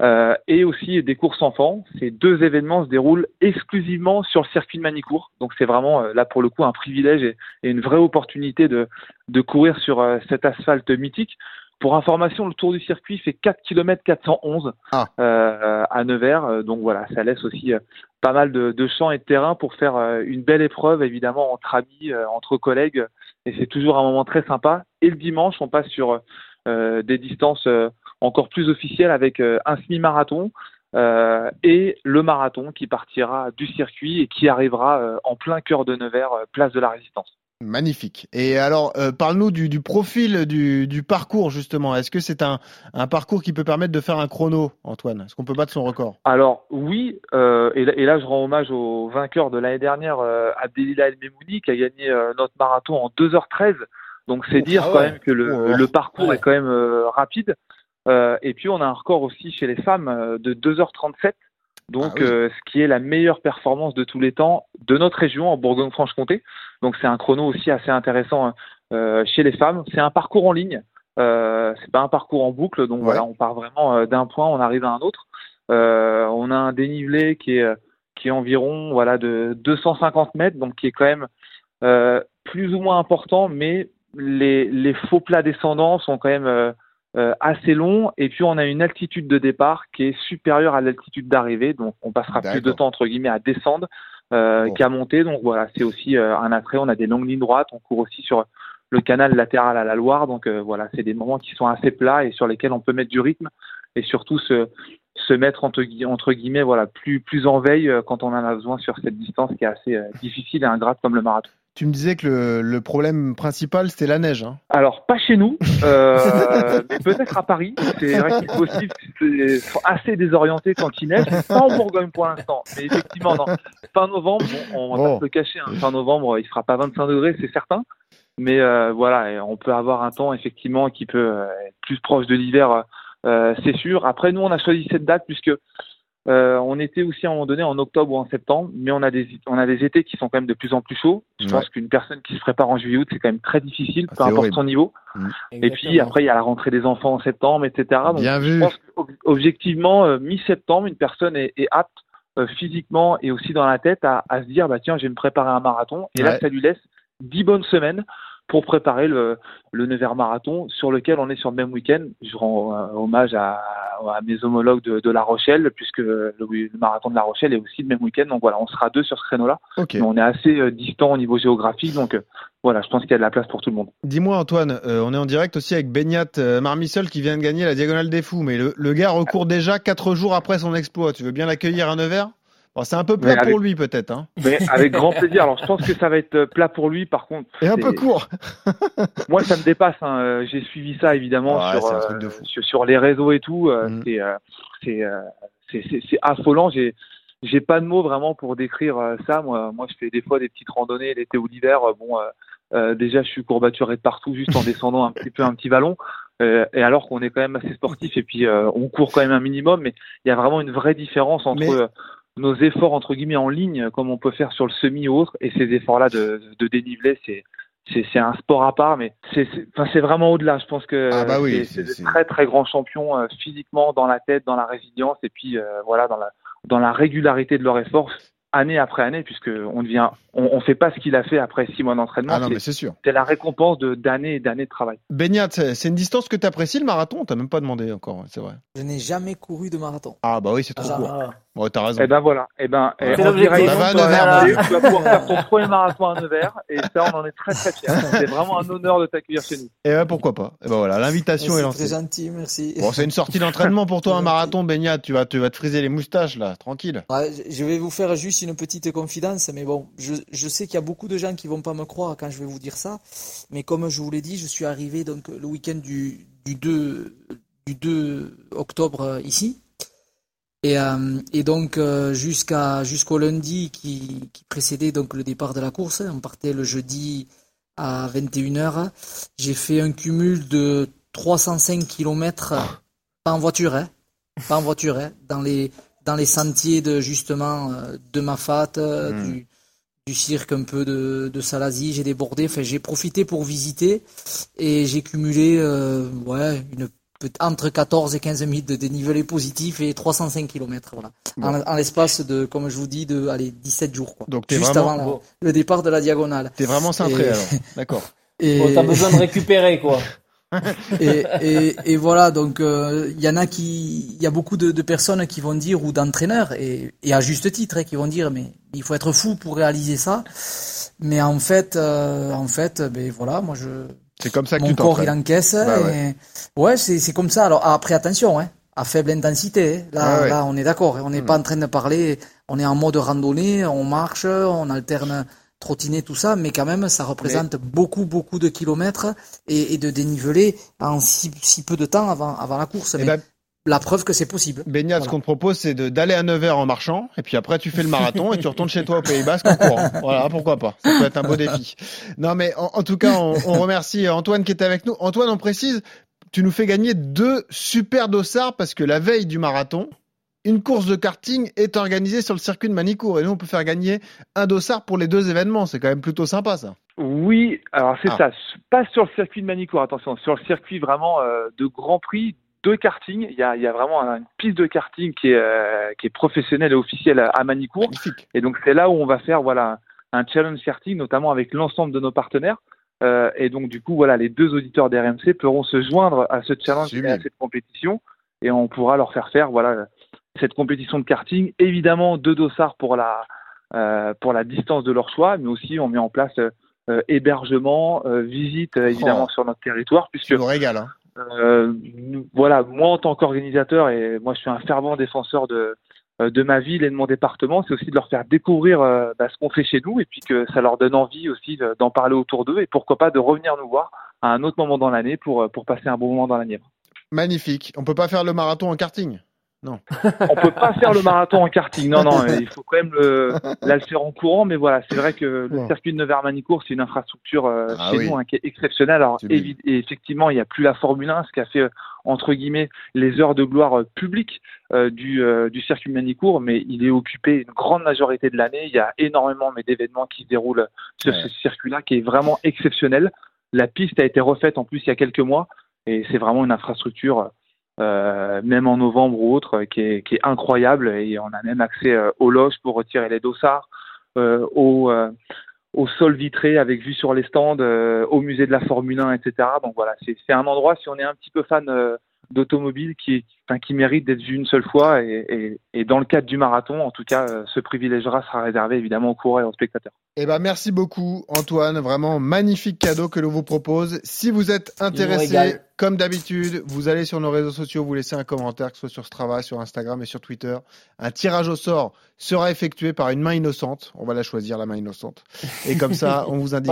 S19: Euh, et aussi des courses enfants. Ces deux événements se déroulent exclusivement sur le circuit de Manicourt. Donc c'est vraiment euh, là pour le coup un privilège et, et une vraie opportunité de, de courir sur euh, cet asphalte mythique. Pour information, le tour du circuit fait 4 km 411 euh, à Nevers. Euh, Donc voilà, ça laisse aussi pas mal de, de champs et de terrain pour faire une belle épreuve, évidemment, entre amis, entre collègues. Et c'est toujours un moment très sympa. Et le dimanche, on passe sur des distances encore plus officielles avec euh, un semi-marathon euh, et le marathon qui partira du circuit et qui arrivera euh, en plein cœur de Nevers, euh, place de la Résistance.
S3: Magnifique. Et alors, parle-nous du, du profil du, du parcours justement. Est-ce que c'est un, un parcours qui peut permettre de faire un chrono, Antoine? Est-ce qu'on peut battre son record?
S19: Alors oui, et, là, et là, je rends hommage au vainqueur de l'année dernière, Abdelila El Memouni, qui a gagné notre marathon en 2h13. Donc c'est dire
S3: ah
S19: quand même que le,
S3: Oh,
S19: le parcours
S3: ouais.
S19: est quand même rapide. Euh, et puis on a un record aussi chez les femmes euh, de 2h37, donc
S3: Ah oui.
S19: euh, ce qui est la meilleure performance de tous les temps de notre région en Bourgogne-Franche-Comté. Donc c'est un chrono aussi assez intéressant euh, chez les femmes. C'est un parcours en ligne, c'est pas un parcours en boucle, donc voilà, on part vraiment d'un point, on arrive à un autre. On a un dénivelé qui est qui est environ voilà de 250 mètres, donc qui est quand même plus ou moins important, mais les, les faux plats descendants sont quand même assez longs. Et puis on a une altitude de départ qui est supérieure à l'altitude d'arrivée, donc on passera plus de temps entre guillemets à descendre euh, qu'à monter. Donc voilà, c'est aussi euh, un attrait. On a des longues lignes droites, on court aussi sur le canal latéral à la Loire. Donc euh, voilà, c'est des moments qui sont assez plats et sur lesquels on peut mettre du rythme et surtout se, se mettre entre, gui- entre guillemets voilà plus plus en veille euh, quand on en a besoin sur cette distance qui est assez euh, difficile et ingrate comme le marathon.
S3: Tu me disais que le, le problème principal, c'était la neige. Hein
S19: Alors, pas chez nous, euh, mais peut-être à Paris. C'est vrai qu'il est possible c'est assez désorienté quand il neige. Pas en Bourgogne pour l'instant, mais effectivement, non. Fin novembre, bon, on va
S3: Oh.
S19: pas se le cacher. hein. Fin novembre, il fera pas 25 degrés, c'est certain. Mais euh, voilà, on peut avoir un temps effectivement qui peut euh, être plus proche de l'hiver, euh, c'est sûr. Après, nous, on a choisi cette date puisque euh, on était aussi à un moment donné en octobre ou en septembre, mais on a des on a des étés qui sont quand même de plus en plus chauds. Je
S3: Ouais.
S19: pense qu'une personne qui se prépare en juillet août, c'est quand même très difficile, peu
S3: c'est
S19: importe
S3: horrible.
S19: son niveau.
S3: Mm.
S19: Et puis après, il y a la rentrée des enfants en septembre, etc. Donc,
S3: Bien
S19: je
S3: vu.
S19: pense qu'objectivement, euh, mi-septembre, une personne est, est apte euh, physiquement et aussi dans la tête à, à se dire, bah tiens, je vais me préparer à un marathon. Et
S3: Ouais.
S19: là, ça lui laisse dix bonnes semaines pour préparer le, le Nevers Marathon sur lequel on est sur le même week-end. Je rends euh, hommage à, à mes homologues de, de La Rochelle, puisque le, le marathon de La Rochelle est aussi le même week-end. Donc voilà, on sera deux sur ce créneau-là. Mais on est assez euh, distant au niveau géographique. Donc euh, voilà, je pense qu'il y a de la place pour tout le monde.
S3: Dis-moi Antoine, euh, on est en direct aussi avec Beignat Marmissol qui vient de gagner la Diagonale des Fous, mais le, le gars recourt déjà quatre jours après son exploit. Tu veux bien l'accueillir à Nevers? Bon, C'est un peu plat
S19: avec-
S3: pour lui peut-être. Hein
S19: Mais avec grand plaisir. Alors je pense que ça va être euh, plat pour lui. Par contre,
S3: Et un peu court.
S19: Moi, ça me dépasse. hein. Euh, J'ai suivi ça évidemment
S3: Ouais,
S19: sur, euh, sur sur les réseaux et tout. Euh,
S3: Mm.
S19: C'est euh, c'est euh, affolant. J'ai j'ai pas de mots vraiment pour décrire ça. Moi, moi, je fais des fois des petites randonnées l'été ou l'hiver. Bon, euh, euh, déjà, je suis courbaturé de partout juste en descendant un petit peu un petit ballon. Euh, et alors qu'on est quand même assez sportif et puis euh, on court quand même un minimum, mais il y a vraiment une vraie différence entre
S3: Mais-
S19: euh, nos efforts entre guillemets en ligne, comme on peut faire sur le semi ou autre, et ces efforts-là de, de dénivelé, c'est c'est c'est un sport à part, mais c'est enfin c'est vraiment au-delà. Je pense que
S3: Ah bah oui,
S19: c'est- de très très grands champions euh, physiquement, dans la tête, dans la résilience, et puis euh, voilà dans la dans la régularité de leur effort. année après année, puisque on devient, on, on fait pas ce qu'il a fait après six mois d'entraînement.
S3: Ah non, mais c'est sûr.
S19: C'est la récompense de d'années et d'années de travail.
S3: Beignat, c'est une distance que tu apprécies le marathon? On t'a même pas demandé encore, c'est vrai.
S4: Je n'ai jamais couru de marathon.
S3: Ah bah oui, c'est trop
S4: Ah,
S3: court.
S4: ah.
S3: Bon, t'as raison.
S19: Et ben voilà. Et ben,
S3: Ouais.
S19: eh,
S3: C'est Nevers,
S19: RMC,
S3: alors.
S19: tu vas pouvoir faire ton premier marathon à Nevers, et ça, on en est très très fiers. C'est vraiment un honneur de t'accueillir chez nous.
S3: Et ben pourquoi pas Et ben voilà, l'invitation est lancée.
S4: très gentil, merci.
S3: Bon, c'est une sortie d'entraînement pour toi, un marathon, Beignat. Tu vas, tu vas te friser les moustaches là, tranquille.
S4: Ouais, je vais vous faire juste une petite confidence, mais bon, je, je sais qu'il y a beaucoup de gens qui vont pas me croire quand je vais vous dire ça, mais comme je vous l'ai dit, je suis arrivé donc le week-end du, du 2 du 2 octobre euh, ici, et, euh, et donc euh, jusqu'à jusqu'au lundi qui, qui précédait donc le départ de la course, on partait le jeudi à 21h, j'ai fait un cumul de 305 km, pas en voiture, hein, pas en voiture, hein, dans les dans les sentiers de justement euh, de Mafat,
S3: Hmm.
S4: du, du cirque un peu de, de Salazie, j'ai débordé, enfin j'ai profité pour visiter et j'ai cumulé euh, ouais une entre 14 et 15 000 de dénivelé positif et 305 km voilà
S3: Bon.
S4: en, en l'espace de comme je vous dis de allez 17 jours quoi
S3: Donc
S4: juste
S3: vraiment-
S4: avant la-
S3: bon.
S4: le départ de la diagonale
S3: T'es vraiment cintré
S4: Et-
S3: alors. D'accord.
S4: et
S1: Bon, t'as besoin de récupérer, quoi.
S4: et, et, et voilà, donc euh, il y en a qui, il y a beaucoup de, de personnes qui vont dire ou d'entraîneurs et, et à juste titre, hein, qui vont dire mais il faut être fou pour réaliser ça. Mais en fait, euh, en fait, ben voilà, moi je,
S3: C'est comme ça que
S4: mon
S3: tu
S4: corps il encaisse.
S3: Bah
S4: et-
S3: ouais.
S4: ouais, c'est c'est comme ça. Alors après attention, hein, à faible intensité. hein. Là,
S3: ouais.
S4: là on est d'accord. hein. On n'est
S3: Hmm.
S4: pas en train de parler. On est en mode randonnée, on marche, on alterne trottinette, tout ça, mais quand même, ça représente beaucoup, beaucoup de kilomètres et, et de dénivelé en si, si peu de temps avant, avant la course.
S3: Eh
S4: Mais
S3: ben,
S4: la preuve que c'est possible.
S3: Beignat, ce qu'on te propose, c'est de- d'aller à Nevers en marchant, et puis après tu fais le marathon et tu retournes chez toi au Pays Basque en courant. Voilà, pourquoi pas. Ça peut être un beau défi. Non, mais en, en tout cas, on, on remercie Antoine qui était avec nous. Antoine, on précise, tu nous fais gagner deux super dossards parce que la veille du marathon, une course de karting est organisée sur le circuit de Manicourt et nous on peut faire gagner un dossard pour les deux événements. C'est quand même plutôt sympa ça.
S19: Oui, alors c'est
S3: Ah.
S19: ça. Pas sur le circuit de Manicourt, attention, sur le circuit vraiment euh, de Grand Prix de karting. Il y a, il y a vraiment un- une piste de karting qui est, euh, qui est professionnelle et officielle à, Manicourt. Et donc c'est là où on va faire voilà un challenge karting, notamment avec l'ensemble de nos partenaires. Euh, et donc du coup voilà, les deux auditeurs d'RMC pourront se joindre à ce challenge et à cette compétition, et on pourra leur faire faire voilà cette compétition de karting. Évidemment deux dossards pour la euh, pour la distance de leur choix, mais aussi on met en place euh, hébergement, euh, visite euh, évidemment
S3: Oh.
S19: sur notre territoire, puisque
S3: nous régales. Hein.
S19: Euh, voilà, moi en tant qu'organisateur et moi je suis un fervent défenseur de euh, de ma ville et de mon département, c'est aussi de leur faire découvrir euh, bah, ce qu'on fait chez nous et puis que ça leur donne envie aussi de- d'en parler autour d'eux et pourquoi pas de revenir nous voir à un autre moment dans l'année pour euh, pour passer un bon moment dans la Nièvre.
S3: Magnifique. On peut pas faire le marathon en karting? Non.
S19: On peut pas faire le marathon en karting, non non, il faut quand même le, là, le faire en courant, mais voilà, c'est vrai que le circuit de Nevers-Manicourt c'est une infrastructure euh,
S3: Ah
S19: chez
S3: oui.
S19: nous hein, qui est exceptionnelle. Alors et effectivement, il n'y a plus la Formule 1, ce qui a fait euh, entre guillemets les heures de gloire euh, publiques euh, du, du circuit de Manicourt, mais il est occupé une grande majorité de l'année. Il y a énormément d'événements qui se déroulent sur
S3: Ouais.
S19: ce circuit-là qui est vraiment exceptionnel. La piste a été refaite en plus il y a quelques mois et c'est vraiment une infrastructure, même en novembre ou autre, qui est, qui est incroyable et on a même accès euh, aux loges pour retirer les dossards, euh, au, euh, au sol vitré avec vue sur les stands, euh, au musée de la Formule 1, etc. Donc voilà, c'est c'est un endroit, si on est un petit peu fan euh, d'automobile, qui, enfin, qui mérite d'être vu une seule fois. Et, et, et dans le cadre du marathon, en tout cas, euh, ce privilège-là sera réservé évidemment aux coureurs et aux spectateurs.
S3: Eh ben, merci beaucoup, Antoine. Vraiment magnifique cadeau que l'on vous propose. Si vous êtes intéressé, comme d'habitude, vous allez sur nos réseaux sociaux, vous laissez un commentaire, que ce soit sur Strava, sur Instagram et sur Twitter. Un tirage au sort sera effectué par une main innocente. On va la choisir, la main innocente. Et comme ça, on vous indique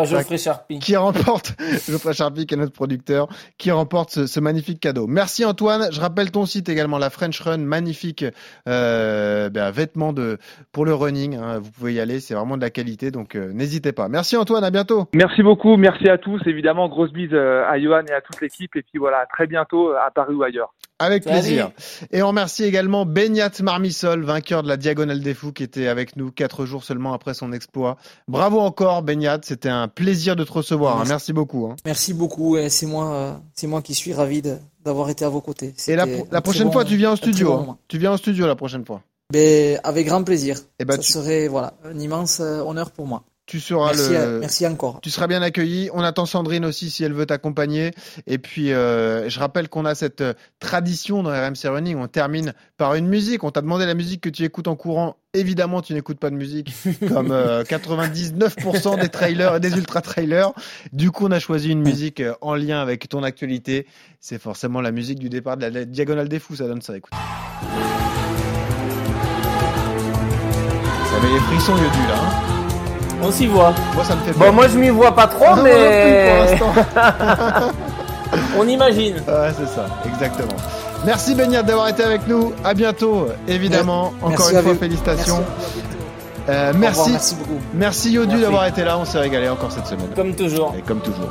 S3: qui remporte, Geoffrey Charpie, qui est notre producteur, qui remporte ce, ce magnifique cadeau. Merci Antoine. Je rappelle ton site également, la French Run, magnifique euh, ben, vêtements de pour le running. hein. Vous pouvez y aller, c'est vraiment de la qualité, donc euh, n'hésitez pas. Merci Antoine, à bientôt.
S19: Merci beaucoup, merci à tous. Évidemment, grosse bise euh, à Johan et à toute l'équipe. Et puis voilà, à très bientôt euh, à Paris ou ailleurs.
S3: Avec
S19: Salut.
S3: plaisir. Et on remercie également Beignat Marmissol, vainqueur de la Diagonale des Fous, qui était avec nous quatre jours seulement après son exploit. Bravo encore Beignat, c'était un plaisir de te recevoir. hein.
S4: Merci.
S3: Merci beaucoup. hein.
S4: Merci beaucoup. et C'est moi, c'est moi qui suis ravi d'avoir été à vos côtés.
S3: Et la, prochaine fois,
S4: bon-
S3: tu viens au studio.
S4: bon
S3: hein. Tu viens au studio la prochaine fois.
S4: Avec grand plaisir.
S3: Eh ben,
S4: ça
S3: tu-
S4: serait voilà un immense euh, honneur pour moi.
S3: Tu seras
S4: Merci,
S3: le.
S4: à- merci encore.
S3: Tu seras bien accueilli. On attend Sandrine aussi si elle veut t'accompagner. Et puis, euh, je rappelle qu'on a cette euh, tradition dans RMC Running. On termine par une musique. On t'a demandé la musique que tu écoutes en courant. Évidemment, tu n'écoutes pas de musique, comme euh, 99% des trailers et des ultra trailers. Du coup, on a choisi une musique en lien avec ton actualité. C'est forcément la musique du départ de la diagonale des fous. Ça donne ça. Écoute. Met les frissons Yodu là. hein.
S1: On s'y voit.
S3: Moi, ça me fait
S1: Bon,
S3: peur.
S1: moi je m'y vois pas trop,
S3: Non, moi non
S1: mais.
S3: plus, pour l'instant.
S1: On imagine.
S3: Ouais, c'est ça, exactement. Merci Beignat d'avoir été avec nous. À bientôt, évidemment.
S4: Merci
S3: Encore
S4: à
S3: une fois,
S4: vous.
S3: félicitations.
S4: Merci
S3: Euh,
S4: revoir,
S3: merci.
S4: merci beaucoup.
S3: Merci Yodu
S1: Merci.
S3: d'avoir été là. On s'est régalé encore cette semaine.
S1: Comme toujours.
S3: Et comme toujours.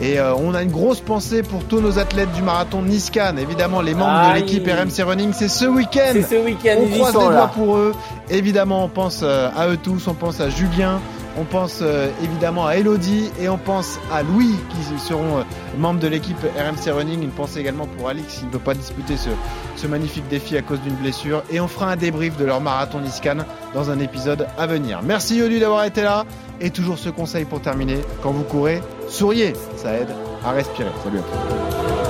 S3: Et euh, on a une grosse pensée pour tous nos athlètes du marathon de Niscan. Évidemment, les membres de l'équipe RMC Running, c'est ce week-end.
S1: C'est ce week-end,
S3: On croise les doigts pour eux. Évidemment, on pense euh, à eux tous. On pense à Julien. On pense euh, évidemment à Elodie et on pense à Louis qui seront euh, membres de l'équipe RMC Running. Une pensée également pour Alix qui ne peut pas disputer ce, ce magnifique défi à cause d'une blessure. Et on fera un débrief de leur marathon Niscan dans un épisode à venir. Merci Yodu d'avoir été là. Et toujours ce conseil pour terminer. Quand vous courez, souriez. Ça aide à respirer. Salut à tous.